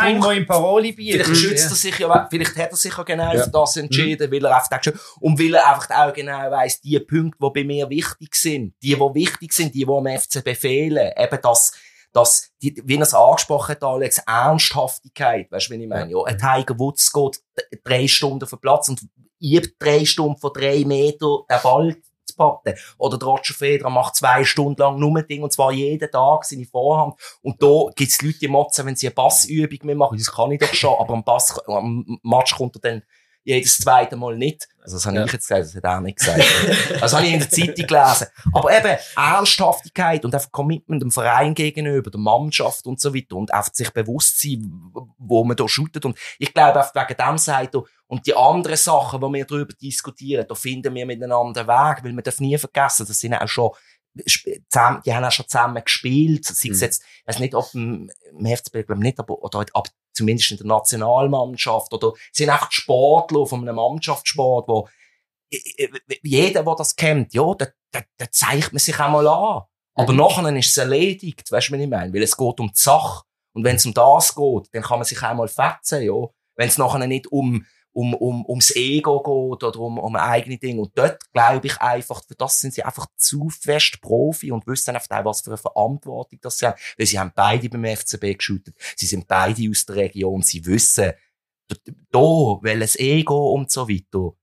Einen, braucht- der im Paroli bietet. Vielleicht schützt er sich ja, vielleicht hat er sich ja genau für das entschieden, weil er einfach und weil er einfach auch genau weiss, die Punkte, die bei mir wichtig sind, die, die wichtig sind, die, die am FC befehlen, eben das, das, die, wie er es angesprochen hat, Alex, Ernsthaftigkeit, weißt du, wie ich meine? Ja, ein Tiger Woods geht drei Stunden auf den Platz und übt drei Stunden von drei Meter den Ball zu pappen. Oder der Roger Federer macht zwei Stunden lang nur ein Ding, und zwar jeden Tag seine Vorhand. Und da gibt's Leute, die motzen, wenn sie eine Bassübung mitmachen. Das kann ich doch schon, aber am Bass, am Match kommt er dann jedes zweite Mal nicht. Also das habe Ja. ich jetzt gesagt, das hat er nicht gesagt. das habe ich in der Zeitung gelesen. Aber eben Ernsthaftigkeit und einfach Commitment dem Verein gegenüber, der Mannschaft und so weiter und einfach sich bewusst sein, wo man da shootet. Und ich glaube, einfach wegen dem sagt er, und die anderen Sachen, die wir darüber diskutieren, da finden wir miteinander einen Weg, weil man darf nie vergessen, das sind auch schon zusammen, die haben auch schon zusammen gespielt, sei es Mhm. jetzt, ich weiß nicht, ob im, im FCB, glaube nicht, aber, oder, aber zumindest in der Nationalmannschaft, oder, sind einfach Sportler von einem Mannschaftssport, wo, jeder, der das kennt, ja, da, da, da zeigt man sich einmal an. Aber nachher ist es erledigt, weißt du, was ich meine? Weil es geht um die Sache. Und wenn es um das geht, dann kann man sich einmal fetzen, ja. Wenn es nachher nicht um, um, um, ums Ego geht oder um, um eigene Dinge. Und dort glaube ich einfach, für das sind sie einfach zu fest Profi und wissen auch, was für eine Verantwortung das sie haben. Weil sie haben beide beim FCB geschootet. Sie sind beide aus der Region. Sie wissen, da, da welches Ego und so weiter.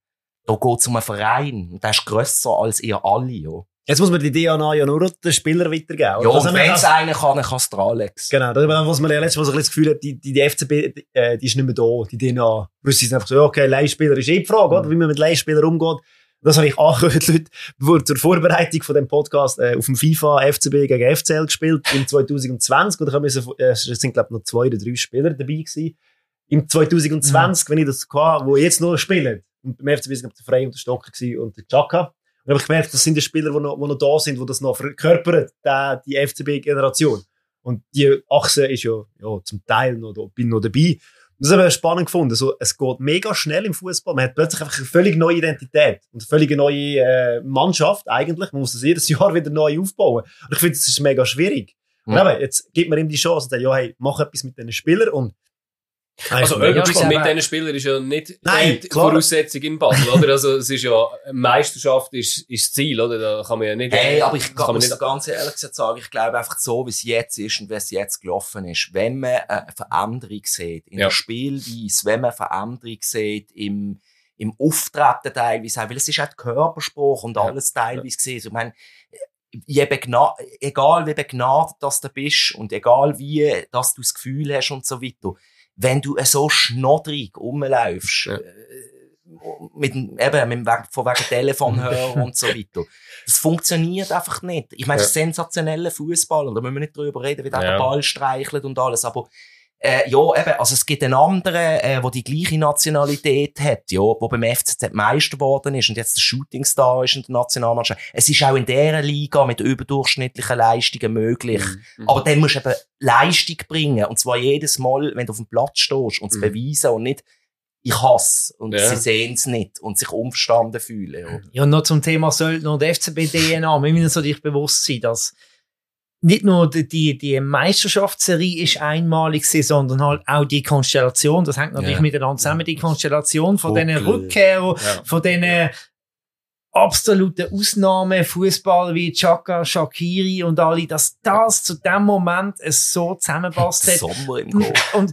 Da geht's um einen Verein. Und der ist grösser als ihr alle, ja. Jetzt muss man die DNA ja nur den Spieler weitergeben. Ja, und haben wir wenn es einer kann, dann kann es Alex. Genau, das ist was man ja letztes Mal so ein bisschen das Gefühl hat, die, die, die FCB, die, äh, die ist nicht mehr da, die DNA. Wissen sie einfach so, okay, Leihspieler ist eh die Frage, oder? Wie man mit Leihspielern umgeht. Das habe ich angehört, Leute, bevor zur Vorbereitung von dem Podcast äh, auf dem FIFA FCB gegen FCL gespielt im 2020 und ich müssen, äh, sind glaube ich noch zwei oder drei Spieler dabei gewesen. Im 2020, wenn ich das hatte, wo jetzt noch spielen. Und beim FCB sind der Frey und der Stocker gewesen und der Chaka. Und ich gemerkt, das sind die Spieler, die noch, die noch da sind, die das noch verkörpern, die, die FCB-Generation. Und die Achse ist ja, ja zum Teil noch, da, bin noch dabei. Das habe ich spannend gefunden. So, es geht mega schnell im Fußball. Man hat plötzlich einfach eine völlig neue Identität und eine völlig neue äh, Mannschaft eigentlich. Man muss das jedes Jahr wieder neu aufbauen. Und ich finde, das ist mega schwierig. Und Ja. eben, jetzt gibt man ihm die Chance, und sagt, ja, hey, mach etwas mit diesen Spielern und Also Eigentlich mega etwas spannend. mit diesen Spielern ist ja nicht Nein, die. Voraussetzung in Basel, oder? Also es ist ja, Meisterschaft ist, ist das Ziel, oder? Da kann man ja nicht... Hey, aber ich kann muss nicht ganz ehrlich gesagt sagen, ich glaube einfach so, wie es jetzt ist und wie es jetzt gelaufen ist, wenn man eine Veränderung sieht in Ja. der Spielweise, wenn man eine Veränderung sieht im, im Auftreten teilweise weil es ist auch der Körperspruch und Ja. alles teilweise gesehen. Also, ich meine, je begna egal wie begnadet das du bist und egal wie, dass du das Gefühl hast und so weiter, wenn du so schnoddrig rumläufst, Ja. äh, mit, dem- eben, mit dem von wegen Telefonhörer und so weiter. Das funktioniert einfach nicht. Ich meine, Ja. sensationeller Fußballer, da müssen wir nicht drüber reden, wie der Ja. den Ball streichelt und alles, aber äh, ja, eben, also es gibt einen anderen, äh, der die gleiche Nationalität hat, ja, wo beim FCZ Meister geworden ist und jetzt der Shootingstar ist in der Nationalmannschaft. Es ist auch in dieser Liga mit überdurchschnittlichen Leistungen möglich. Mhm. Aber dann musst du eben Leistung bringen. Und zwar jedes Mal, wenn du auf dem Platz stehst und es Mhm. beweisen und nicht, ich hasse und Ja. sie sehen es nicht und sich umverstanden fühlen. Ja. Ja, noch zum Thema Söldner und FCB-DNA. Wir müssen uns natürlich bewusst sein, dass nicht nur die, die, die Meisterschaftsserie ist einmalig gewesen, sondern halt auch die Konstellation. Das hängt natürlich Ja. miteinander zusammen. Die Konstellation von Buckel. diesen Rückkehrern, Ja. von diesen absoluten Ausnahmen, Fußballer wie Chaka, Shakiri und alle, dass das zu dem Moment es so zusammenpasst hat. Sommer im Kopf. Und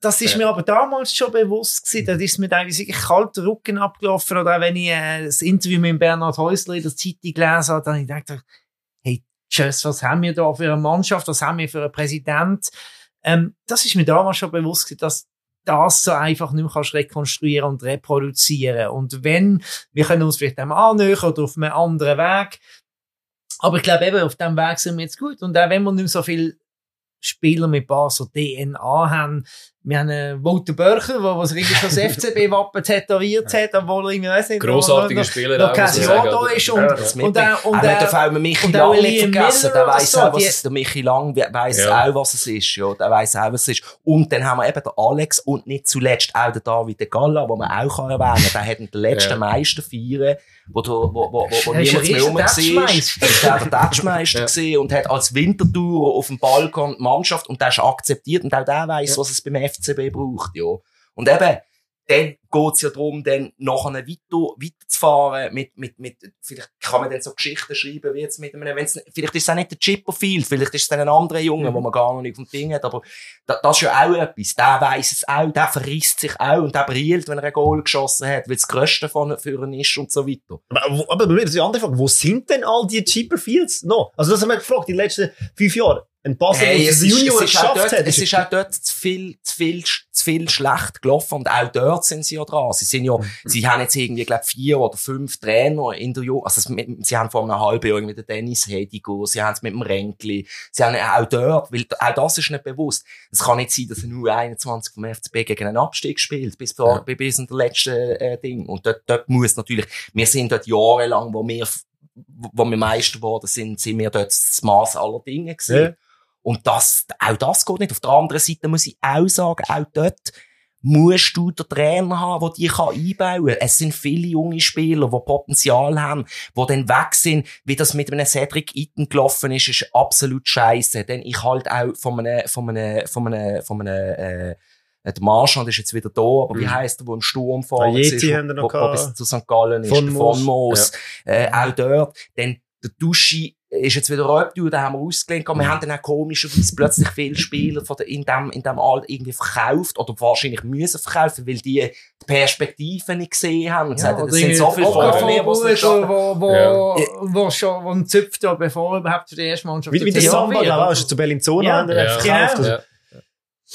das ist mir aber damals schon bewusst gewesen. Da ist mir teilweise wirklich kalt der Rücken abgelaufen. Oder auch wenn ich äh, das Interview mit Bernhard Häusler in der Zeitung gelesen habe, dann habe ich gedacht, tschüss, was haben wir da für eine Mannschaft? Was haben wir für einen Präsident? Ähm, das ist mir damals schon bewusst dass das so einfach nicht mehr kannst rekonstruieren und reproduzieren. Und wenn, wir können uns vielleicht dem annähern oder auf einem anderen Weg. Aber ich glaube eben, auf dem Weg sind wir jetzt gut. Und auch wenn wir nicht mehr so viel Spieler mit Basel DNA haben. Wir haben einen Walter Börcher, der was schon das FCB-Wappen tätowiert hat, obwohl er irgendwie, weiss nicht, Grossartiger Spieler. noch kein Jahr da ist und- Ja, Das Und mit auch- und und auch- auch Michi und Lang nicht vergessen. Der weiss so, auch, was es, der Michi Lang weiss Ja. auch, was es ist, ja. Der weiss auch, was es ist. Und dann haben wir eben den Alex und nicht zuletzt auch den David de Galla, den man auch kann erwähnen kann. Der hat den letzten Ja. Meisterfeiern, wo, du- wo, wo, wo, wo niemand mehr rum war, Tatschmeister. ist der Tatschmeister Ja. und hat als Wintertour auf dem Balkon die Mannschaft und der ist akzeptiert und auch der weiss, Ja. was es beim FCB braucht, ja. Und eben, dann geht's ja darum, dann nachher weiter, weiterzufahren mit, mit, mit, vielleicht kann man dann so Geschichten schreiben, wie jetzt mit einem, wenn's, vielleicht ist es auch nicht der Chipperfield, vielleicht ist es dann ein anderer Junge, Mhm. wo man gar noch nicht dem Ding hat, aber da, das ist ja auch etwas, der weiss es auch, der verrisst sich auch und der brillt, wenn er ein Goal geschossen hat, weil es das Größte von für ihn ist und so weiter. Aber, aber bei mir ist die andere Frage, wo sind denn all die Chipperfields noch? Also das haben wir gefragt, in den letzten fünf Jahren. Ein Basel, Hey, es, ist, Junior es, ist geschafft dort, hat. es ist auch dort zu viel, zu viel, zu viel schlecht gelaufen und auch dort sind sie ja dran. Sie sind ja, Mhm. sie haben jetzt irgendwie, glaub, vier oder fünf Trainer in der Jugend, also mit, sie haben vor einem halben Jahr mit dem Dennis Hedigo, sie haben es mit dem Renkli, sie haben auch dort, weil auch das ist nicht bewusst. Es kann nicht sein, dass ein U21 vom FCB gegen einen Abstieg spielt, bis, vor, bis in der letzten, äh, Ding. Und dort, dort muss natürlich, wir sind dort jahrelang, wo wir, wo wir Meister geworden sind, sind wir dort das Maß aller Dinge gewesen. Ja. Und das, auch das geht nicht. Auf der anderen Seite muss ich auch sagen, auch dort musst du den Trainer haben, der dich einbauen kann. Es sind viele junge Spieler, die Potenzial haben, die dann weg sind. Wie das mit einem Cedric Itten gelaufen ist, ist absolut scheiße. Denn ich halt auch von einem, von einem, von einem, von einem, äh, der Marschand ist jetzt wieder da, aber wie Mhm. heisst der, der im Sturm fahren Ajeti ist, haben wir noch wo, wo bis zu St. Gallen ist, Von Moos. von Moos. Äh, auch dort. Dann der Duschi ist jetzt wieder Röptu, den haben wir ausgelehnt. Wir haben dann auch komischerweise plötzlich viele Spieler von der, in dem, in dem Alter irgendwie verkauft oder wahrscheinlich müssen verkaufen, weil die die Perspektiven nicht gesehen haben und gesagt haben, das sind so viele nicht wo, wo, wo, Ja. wo schon, wo ein Züpft da, bevor er überhaupt für die erste Mannschaft Wie, wie der Ja, Samba, auch, ist zu Bellinzona Ja, haben wir ja. verkauft.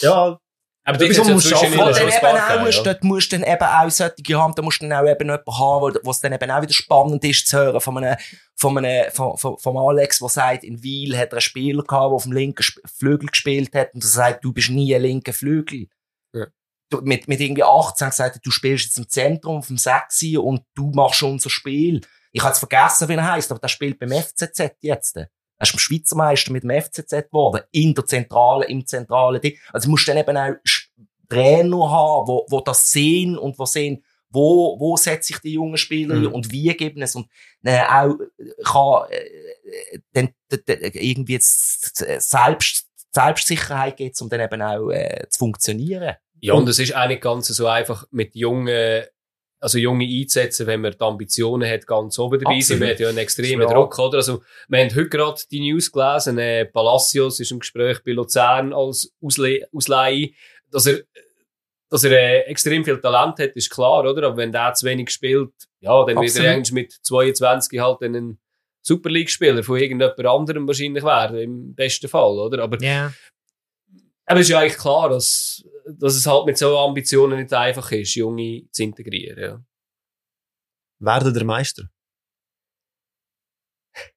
Ja. Aber Etwas, was man muss zwischen schaffen. dann ein eben auch musst, ja. dort musst du dann eben auch solche haben, da musst du dann auch eben jemanden haben, wo- es dann eben auch wieder spannend ist zu hören von einem, von einem, von, von, vom Alex, der sagt, in Wiel hat er einen Spieler gehabt, der auf dem linken Flügel gespielt hat und er sagt, du bist nie ein linker Flügel. Ja. Du, mit, mit irgendwie 18 gesagt, du spielst jetzt im Zentrum vom Sexy und du machst unser Spiel. Ich habe jetzt vergessen, wie er heißt, aber der spielt beim FCZ jetzt. Er ist beim Schweizer Meister mit dem FCZ geworden. In der Zentrale, im zentralen Ding. Also du musst dann eben auch Trainer haben, wo, wo das sehen und wo sehen, wo, wo setze ich die jungen Spieler Mhm. und wie geben es und äh, auch äh, kann äh, dann, dann, dann irgendwie jetzt selbst Selbstsicherheit geht, um dann eben auch äh, zu funktionieren. Ja, und es ist nicht ganz so einfach mit jungen, also junge einzusetzen, wenn man die Ambitionen hat, ganz oben dabei sind. Wir haben ja einen extremen. Druck, oder? Also, wir haben heute gerade die News gelesen, äh, Palacios ist im Gespräch bei Luzern als Ausle Ausleihe, dass er, dass er äh, extrem viel Talent hat, ist klar, oder? Aber wenn der zu wenig spielt, ja, dann wird Absolut. er eigentlich mit 22 halt ein Super League-Spieler von irgendjemand anderem wahrscheinlich werden, im besten Fall, oder? Aber Ja. aber es ist ja eigentlich klar, dass, dass es halt mit so Ambitionen nicht einfach ist, Junge zu integrieren. Ja. Werden der Meister.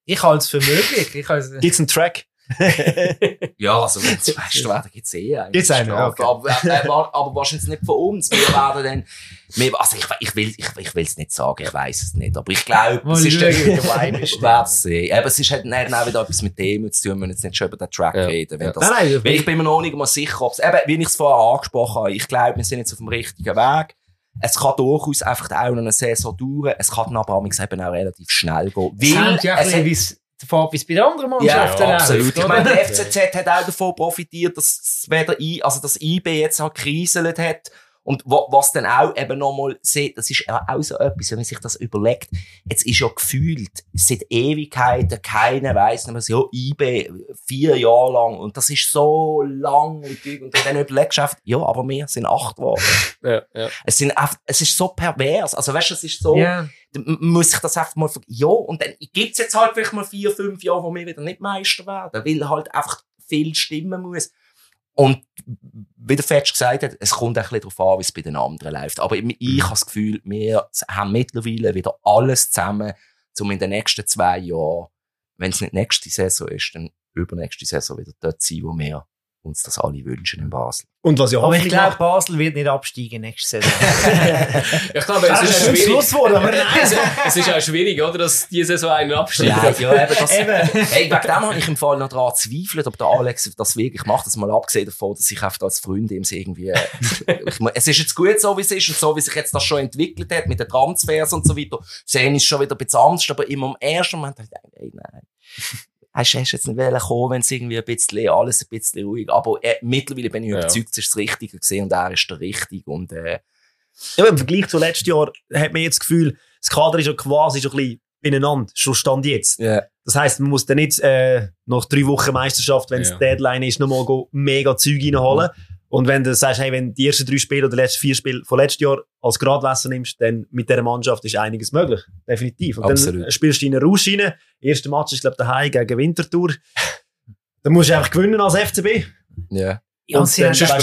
Ich halte es für möglich. Ich halte es- einen Track? Ja, also wenn es Meister werden, gibt's eh eigentlich. Gibt's einen, ja, Strafe. Aber, äh, aber, aber wahrscheinlich nicht von uns. Wir werden dann, wir, also ich, ich will, ich, ich will es nicht sagen, ich weiß es nicht, aber ich glaube, es ist der Vibe ist. Ich. Aber es ist halt dann auch wieder etwas mit dem zu tun, wenn wir jetzt nicht schon über den Track Ja. reden. Wenn Ja. das, Nein, nein, weil ich bin mir noch nicht mal sicher, ob es, eben, wie ich es vorher angesprochen habe, ich glaube, wir sind jetzt auf dem richtigen Weg. Es kann durchaus einfach auch noch eine Saison dauern. Es kann dann aber auch eben auch relativ schnell gehen. Es Weil hängt ja es hat- davon bis bei den anderen ja, Mannschaften läuft, absolut. Ich oder? meine, der FCZ hat auch davon profitiert, dass weder I, also das IB jetzt halt kriselt hat. Und wa- was dann auch eben nochmal sieht, das ist ja auch so etwas, wenn man sich das überlegt. Jetzt ist ja gefühlt seit Ewigkeiten keiner weiss, nicht mehr so, ja, IB vier Jahre lang. Und das ist so lang und. Und dann überlegst du einfach, ja, aber wir sind acht geworden. Ja, ja. Es sind einfach, es ist so pervers. Also weißt du, es ist so, m- muss ich das einfach mal, ja, und dann gibt's jetzt halt vielleicht mal vier, fünf Jahre, wo wir wieder nicht Meister werden, weil halt einfach viel stimmen muss. Und wie der Fetsch gesagt hat, es kommt ein bisschen darauf an, wie es bei den anderen läuft. Aber ich, ich habe das Gefühl, wir haben mittlerweile wieder alles zusammen, um in den nächsten zwei Jahren, wenn es nicht nächste Saison ist, dann übernächste Saison wieder dort zu sein, wo wir uns das alle wünschen in Basel. Und was ja Aber ich glaube, macht, Basel wird nicht absteigen nächste Saison. Ich glaube, es das ist ist auch ein schwierig. Schlusswort, aber nein. Es, ist auch schwierig, oder, dass diese Saison einen Abstieg Nein, ja, eben, das, Eben. Hey, wegen dem habe ich im Fall noch daran zweifelt, ob der Alex das wirklich macht. Das mal abgesehen davon, dass ich einfach als Freund ihm irgendwie, ich, mu- es ist jetzt gut so, wie es ist und so, wie sich jetzt das schon entwickelt hat mit den Transfers und so weiter. Sehen ist schon wieder ein bisschen anders, aber immer im ersten Moment habe ich gedacht, ey, nein. Hast du jetzt nicht wollen kommen, wenn es irgendwie ein bisschen, alles ein bisschen ruhig, aber äh, mittlerweile bin ich Ja. überzeugt, es ist das Richtige gesehen und er ist der Richtige und, äh, Ja, Im Vergleich zu letztes Jahr hat man jetzt das Gefühl, das Kader ist ja quasi schon ein bisschen beieinander, schon Stand jetzt. ja. Das heisst, man muss dann nicht äh, nach drei Wochen Meisterschaft, wenn es Ja. Deadline ist, nochmal go mega Zeug reinholen. Und wenn du sagst, hey, wenn du die ersten drei Spiele oder die letzten vier Spiele von letztes Jahr als Gradwasser nimmst, dann mit dieser Mannschaft ist einiges möglich. Definitiv. Und Absolut. dann spielst du in einen Rausch rein. Erster Match ist, glaube ich, daheim gegen Winterthur. Dann musst du einfach gewinnen als FCB. ja. Ja, Und sie dann haben noch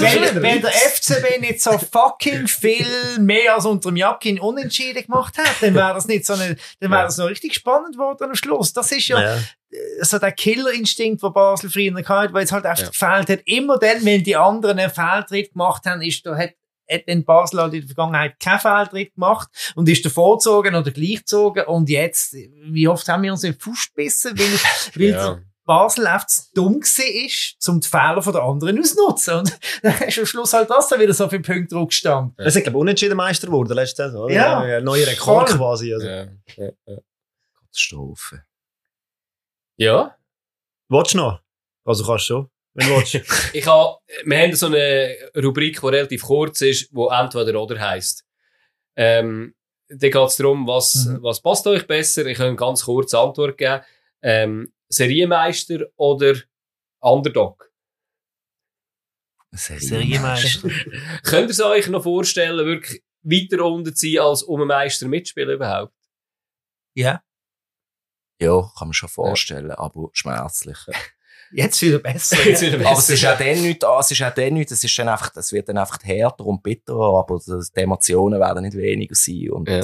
Wenn, wenn der FCB nicht so fucking viel mehr als unter dem Jakin unentschieden gemacht hat, dann wäre das nicht so eine, dann wäre das noch richtig spannend geworden am Schluss. Das ist ja, Ja. Äh, so der Killerinstinkt, den Basel früher hatte, weil es halt einfach Ja. gefehlt hat. Immer dann, wenn die anderen einen Fehltritt gemacht haben, ist, da hat, hat dann Basel halt in der Vergangenheit keinen Fehltritt gemacht und ist davor gezogen oder gleich gezogen. Und jetzt, wie oft haben wir uns in den Fuß gebissen, weil, weil Ja. Basel einfach zu dumm ist, um die Fehler von der anderen auszunutzen. Und dann ist am Schluss halt das da wieder so viele Punkte draufgestanden. Es ist, glaube ich, unentschieden Meister geworden letzte Saison. oder? Ja. Ein neuer Rekord Voll. quasi. Also. Ja. Ja. Ja. Katastrophe. Ja. Willst du noch? Also kannst du schon, wenn du willst. Ich habe, wir haben so eine Rubrik, die relativ kurz ist, wo entweder oder heisst. Ähm, da geht es darum, was, Mhm. was passt euch besser? Ich kann ganz kurze Antwort geben. Ähm, Serienmeister oder Underdog? Serienmeister. Könnt ihr es euch noch vorstellen, wirklich weiter unten zu sein, als um einen Meister mitspielen überhaupt? Ja. Ja, kann man schon vorstellen, aber schmerzlich. Jetzt wieder besser. Jetzt wieder Aber es besser. ist auch dann nicht, ah, es ist auch dann nicht, es ist dann einfach, es wird dann einfach härter und bitterer, aber die Emotionen werden nicht weniger sein und Ja.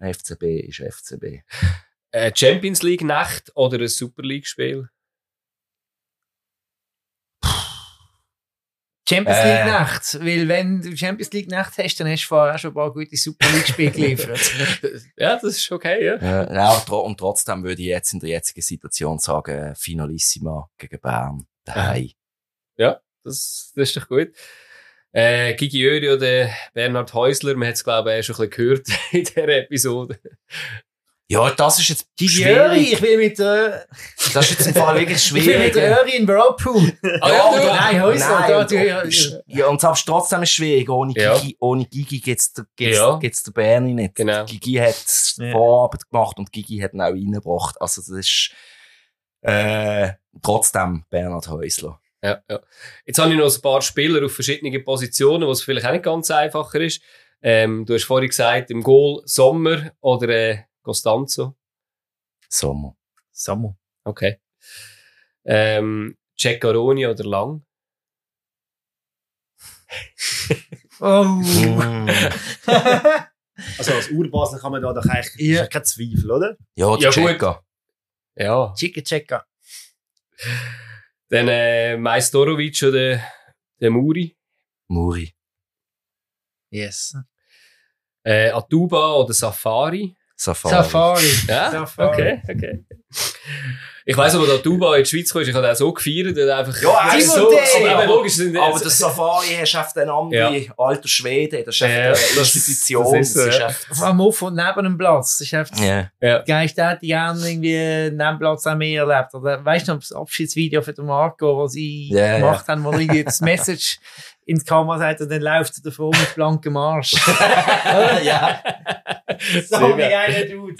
FCB ist FCB. Äh, Champions League Nacht oder ein Super League Spiel? Champions Äh. League Nacht. Weil wenn du Champions League Nacht hast, dann hast du vorher auch schon ein paar gute Super League Spiele geliefert. ja, das ist okay, ja. Ja, ja, und tro- und trotzdem würde ich jetzt in der jetzigen Situation sagen, Finalissima gegen Bern, daheim. Das, das ist doch gut. Äh, Gigi Öri oder Bernhard Häusler, man hat es glaube ich auch schon ein bisschen gehört in dieser Episode. Ja, das ist jetzt Gigi schwierig. Öri, ich will mit der, Das ist jetzt im Fall wirklich ich will schwierig. mit der Öri in Whirlpool. Ah, ja, du? Nein, Häusler, Nein, da, und, du, ja, und, ja, und selbst trotzdem ist es schwierig. Ohne Ja. Gigi, ohne Gigi geht's, der- geht's, Ja. geht's der Berni nicht. Genau. Gigi hat Ja. Vorarbeit gemacht und Gigi hat ihn auch reingebracht. Also, das ist, äh, trotzdem Bernhard Häusler. Ja, ja. Jetzt habe ich noch ein paar Spieler auf verschiedenen Positionen, was vielleicht auch nicht ganz einfacher ist. Ähm, du hast vorhin gesagt, im Goal Sommer oder äh, Costanzo. Sommer. Samu. Okay. Ähm, Ceccaroni oder Lang. Oh. Mm. Also als Urbasler kann man da doch eigentlich, Ja. ist kein Zweifel, oder? Ja, Ja, gut. Checker. Ja. Chicken Checker. Dann äh, Majstorovic oder der Muri. Muri. Yes. Äh, Atuba oder Safari. Safari. Safari. Ja, Safari. okay, okay. Ich weiss aber, dass Atuba in die Schweiz kam, ich habe auch so gefeiert, er hat einfach... Ja, ist Timothy! so, aber eben logisch, sind, Aber der Safari hast einfach den anderen alter Schwede, das ist Ja, eine das- Institution. das ist so, ja. einfach, Vor allem auf und neben dem Platz. Das ist einfach ja. ja. Geist hätte ich gerne irgendwie neben dem Platz auch mehr erlebt. Oder weißt du noch, das Abschiedsvideo von Marco, was sie Ja, ja. gemacht haben, wo er irgendwie das Message in die Kamera sagt und dann läuft er davor mit blankem Arsch. ja. so ein geiler Dude.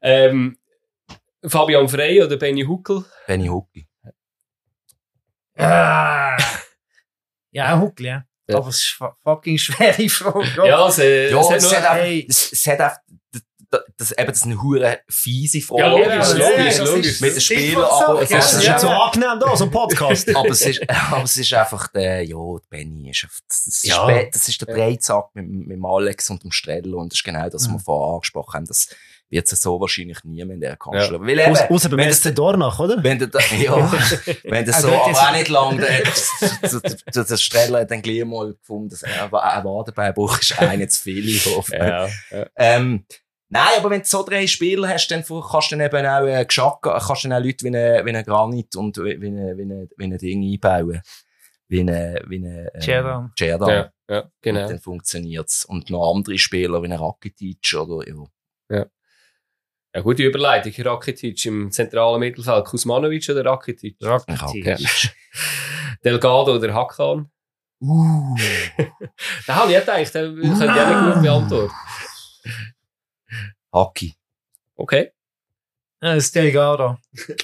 Ähm, Fabian Frey oder Benny Huckel? Benny Hucki. Ah. Ja, Huckel, ja. Ja. Aber es ist fu- fucking schwere Frage. Ja, es, äh, Ja, es hat es noch, hat hey. es, es hat das, eben, das ist eine hure fiese Frage. Ja, logisch, ist- logisch, das logisch. Mit den Spielern, aber es Ja, ist- ist ja. ja so angenehm da, so ein Podcast. aber es ist, aber es ist einfach der, ja, der Benny ist, das, ist, Ja. das ist der Breitsack mit, mit dem Alex und dem Streller und das ist genau das, was wir vorher angesprochen haben. Das wird es so wahrscheinlich nie mehr in dieser Konstellation. Weil eben, Aus- Außer beim SC Dornach, oder? wenn du da, ja, wenn du so, aber auch nicht lang, der, der, der, der Streller hat dann gleich mal gefunden, dass er, ein Wadenbeinbruch ist einer zu viel. Ich hoffe. ja, ja. Ähm, nein, aber wenn du so drei Spieler hast, dann kannst du dann eben auch, äh, Geschacke, kannst du dann auch Leute wie ein, wie ein Granit und wie ein, wie ein, wie ein Ding einbauen. Wie ein, wie ein, ähm, Cerdan. Cerdan. ja, ja, Und genau. dann funktioniert's. Und noch andere Spieler wie ein Rakitic oder, ja. Ja, gute Überleitung. Rakitic im zentralen Mittelfeld. Kuzmanovic oder Rakitic? Rakitic. Delgado oder Hakan? Uh. Da habe ich gedacht, den könnte ich auch nicht gut beantworten. Haki. Okay. Ist Delgado.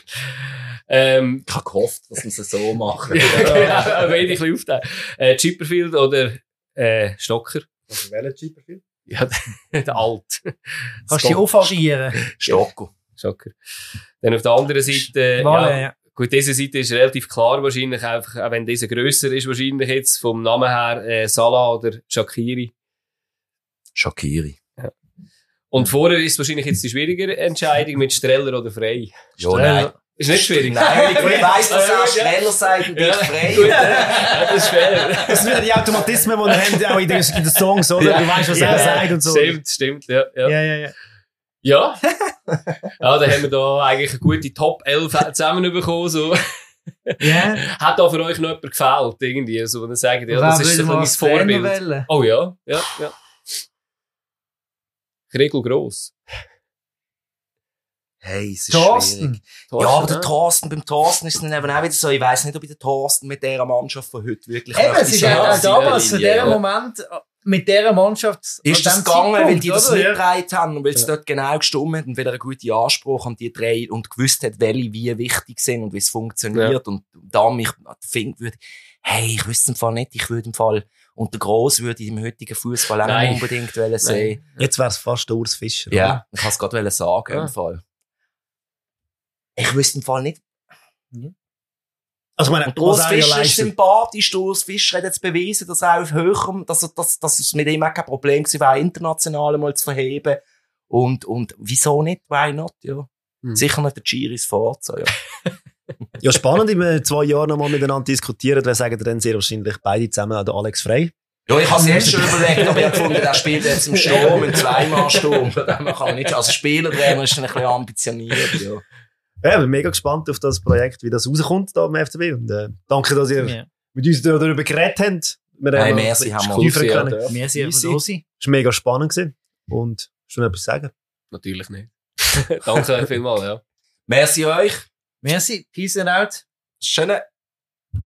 Ähm, Ich habe gehofft, dass wir es so machen. ja, ein wenig aufteilen. Äh, Chipperfield oder äh, Stocker? Also welcher Chipperfield? Ja, der Alt. Kannst du dich? Stocko. Stocker. Dann auf der anderen Seite, Vale, ja, ja. gut, diese Seite ist relativ klar wahrscheinlich, einfach, auch wenn diese grösser ist, wahrscheinlich jetzt vom Namen her, äh, Salah oder Shakiri. Shakiri. Und vorher ist wahrscheinlich jetzt die schwierigere Entscheidung mit Streller oder Frei. Ja, nein. Ist nicht schwierig. Nein, ich weiss, dass Ja, er ja. schneller sagt und ich Ja, frei. gut, ja, das ist fair. Das sind wieder die Automatismen, die wir haben, auch in den, in den Songs, oder? Ja. Du weißt, was Ja, er ja. sagt und so. Stimmt, stimmt, ja. Ja, Ja, ja, ja. ja. ja dann haben wir da eigentlich eine gute Top 11 zusammenbekommen. So. Ja. Hat da für euch noch jemand gefällt? Irgendwie, so, wenn ihr sagt, ja, das ist so ein mein Vorbild. Oh ja, ja, ja. Regel gross. Hey, es ist schwierig. Thorsten. Ja, aber der Thorsten, beim Thorsten ist es dann eben auch wieder so, ich weiss nicht, ob ich den Thorsten mit dieser Mannschaft von heute wirklich Eben, es ist ja auch ja, damals, in diesem ja. Moment, mit dieser Mannschaft. Ist das dem gegangen, weil Zeitpunkt, die das oder? nicht Ja. bereit haben und weil es dort genau gestimmt hat und weil er einen guten Anspruch an die drei und gewusst hat, welche wie wichtig sind und wie es funktioniert und da mich findet würde, hey, ich wüsste im Fall nicht, ich würde im Fall, und der Gross würde ich im heutigen Fußball auch nicht unbedingt wollen sehen. Jetzt wäre es fast der Urs Fischer. Ja, ich kann es gerade sagen Ja. im Fall. Ich wüsste im Fall nicht. Ja. Also, ich meine, Und Urs er Fischer ist sympathisch. Der Urs Fischer hat jetzt bewiesen, dass er auf höherem, dass, er- dass, dass es mit ihm auch kein Problem war, international mal zu verheben. Und, und wieso nicht? Why not? Ja. Hm. Sicher nicht der Giris Forza, ja. Ja, spannend, in äh, zwei Jahren nochmal miteinander diskutieren. Wer sagen dann sehr wahrscheinlich beide zusammen, auch der Alex Frey. Ja, ich habe jetzt schon überlegt, aber ich gefunden, der spielt jetzt im Sturm, im Zweimal-Sturm. Her kann man nicht, als Spielertrainer ist er ein bisschen ambitioniert, ja. Ja, ich bin mega gespannt auf das Projekt, wie das rauskommt da am FCB. Und äh, danke, dass ihr Ja. mit uns da- darüber geredet habt. Wir haben merci, haben wir uns ja, können. ja. Wir sein. Es war mega spannend. Gewesen. Und schon etwas sagen. Natürlich nicht. Danke vielmals, ja. Merci euch. Merci. Peace and out. Schöne